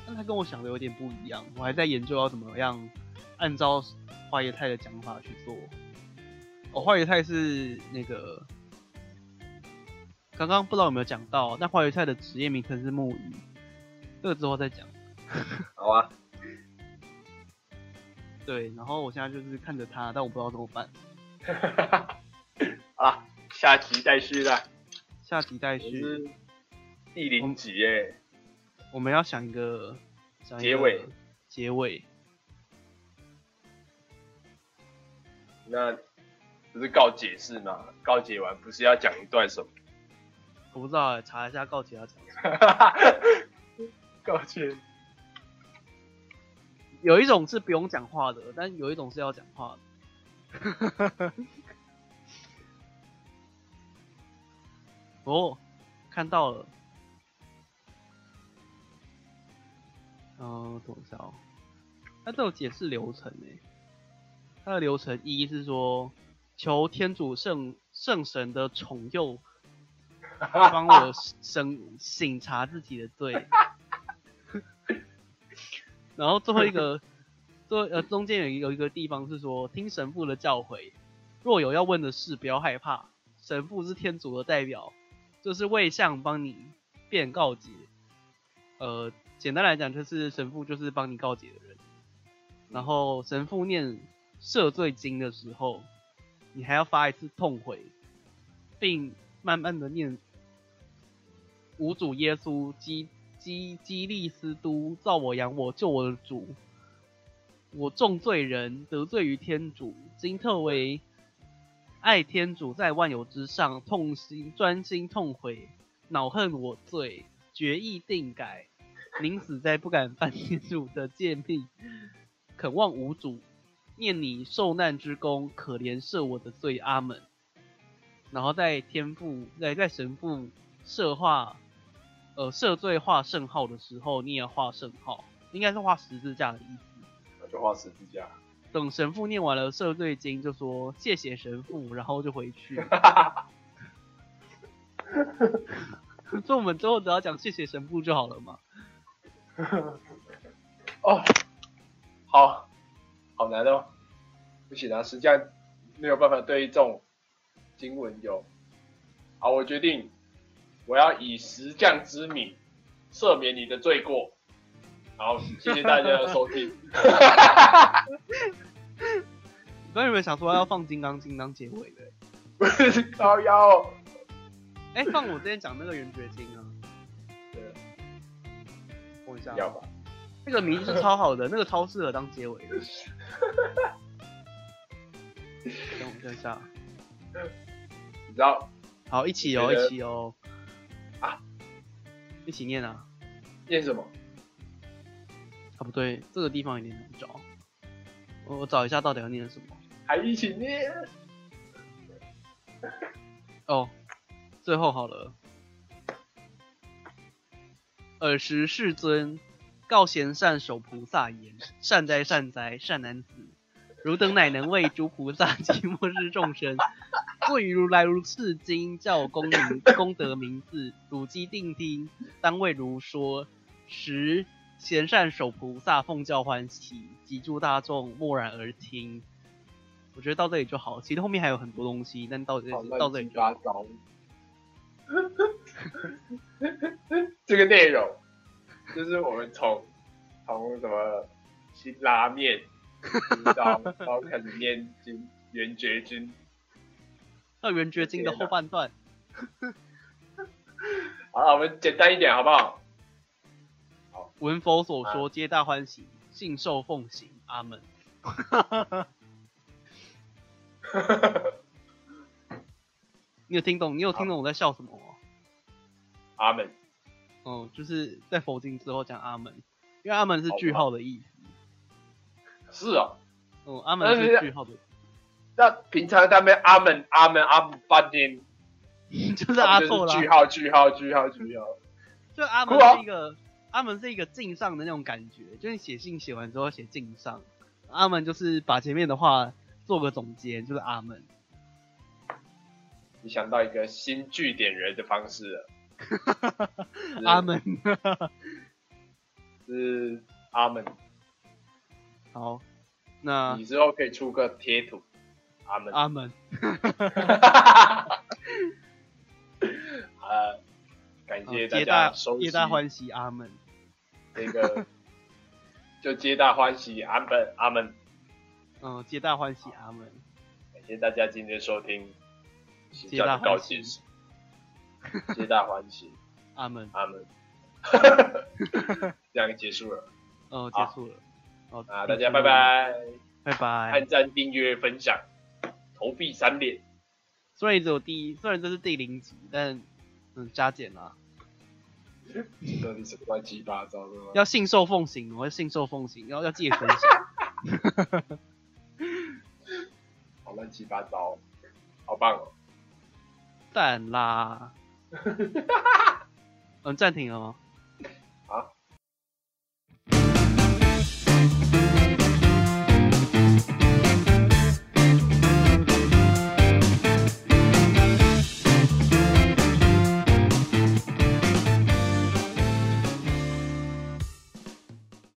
但他跟我想的有点不一样，我还在研究要怎么样按照花椰菜的讲法去做。哦，花椰菜是那个刚刚不知道有没有讲到，但花椰菜的职业名称是木鱼，这个之后再讲。*laughs* 好啊，对，然后我现在就是看着他，但我不知道怎么办。*laughs* 啊，下集待续啦，下集待续，是第零集耶，我们要想一个想一个结尾，结尾。那不是告解释吗？告解完不是要讲一段什么？我不知道欸，查一下告解要讲什么。*laughs* 告解，有一种是不用讲话的，但有一种是要讲话的。*laughs* 哦，看到了。嗯、等一下哦，它这种解释流程诶。它的流程一是说，求天主圣圣神的宠佑，帮我省醒察自己的罪。*laughs* 然后最后一个，最后呃中间有有一个地方是说，听神父的教诲，若有要问的事，不要害怕，神父是天主的代表，就是为相帮你辩告解。呃，简单来讲，就是神父就是帮你告解的人。然后神父念赦罪经的时候，你还要发一次痛悔，并慢慢的念无主耶稣基基基利斯都造我养我救我的主，我重罪人得罪于天主，今特为爱天主在万有之上，痛心专心痛悔，恼恨我罪，决意定改，宁死在不敢犯天主的诫命，恳望无主，念你受难之功，可怜赦我的罪，阿门。然后在天父在在神父设画呃赦罪画圣号的时候，你也画圣号，应该是画十字架的意思。我就画十字架。等神父念完了赦罪经，就说谢谢神父，然后就回去。*laughs* 所以我们之后只要讲谢谢神父就好了嘛。*laughs* 哦，好，好难哦，不行啊，实际上没有办法对这种经文有。好，我决定，我要以石匠之名赦免你的罪过。好，谢谢大家的收听。*laughs* 你刚有没有想说要放《金刚经》当结尾的？不是高腰、哦，哎、放我之前讲那个圆觉经啊。对，等一下，要吧？那个名字超好的，那个超适合当结尾的。*laughs* 等我等一下，你知道好，一起哦，一起哦。啊，一起念啊。念什么？啊，不对，这个地方有点难找。我我找一下到底要念什么。还一起念？*laughs* 哦，最后好了。尔时世尊告贤善守菩萨言：善哉善哉，善男子！汝等乃能为诸菩萨及末世众生，贵于如来如是经教功名功德名字，汝既定听，当为如说。十贤善守菩萨奉教欢喜，及诸大众默然而听。我觉得到这里就好，其实后面还有很多东西，但到这里到这里就好。*laughs* 这个内容就是我们从从什么新拉面，*laughs* 到到开始念经圆觉经。到圆觉经的后半段，*laughs* 好了，我们简单一点好不好？闻佛所说，皆大欢喜，信受奉行，阿门。*laughs* 你有听懂？你有听懂我在笑什么吗？阿门。哦，就是在佛经之后讲阿门，因为阿门是句号的意思。是啊。哦，阿门是句号的。那平常他们阿门阿门阿门半天，*laughs* 就是阿错了。句号句号句号句号。就阿门是一个阿门是一个敬上的那种感觉，就是写信写完之后写敬上。阿门就是把前面的话做个总结，就是阿门。你想到一个新据点人的方式了。*laughs* 阿门。是阿门。好，那你之后可以出个贴图。阿门。阿门。*laughs* 呃，感谢大家收皆大欢喜，阿门。这个就皆大欢喜，阿门，阿门。嗯，皆大欢喜，阿门。感谢大家今天收听。皆大欢喜，皆大欢喜，*laughs* 阿门，阿门。这样结束了，哦，结束了，好啊，大家拜拜，拜拜，按赞、订阅、分享，投币三连。虽然只有第一，虽然这是第零集，但嗯，加减啦。到底是乱七八糟的？要信受奉行，我要信受奉行，然后要自己分享。好乱七八糟，好棒哦！*laughs* 蛋啦，嗯，暂停了吗？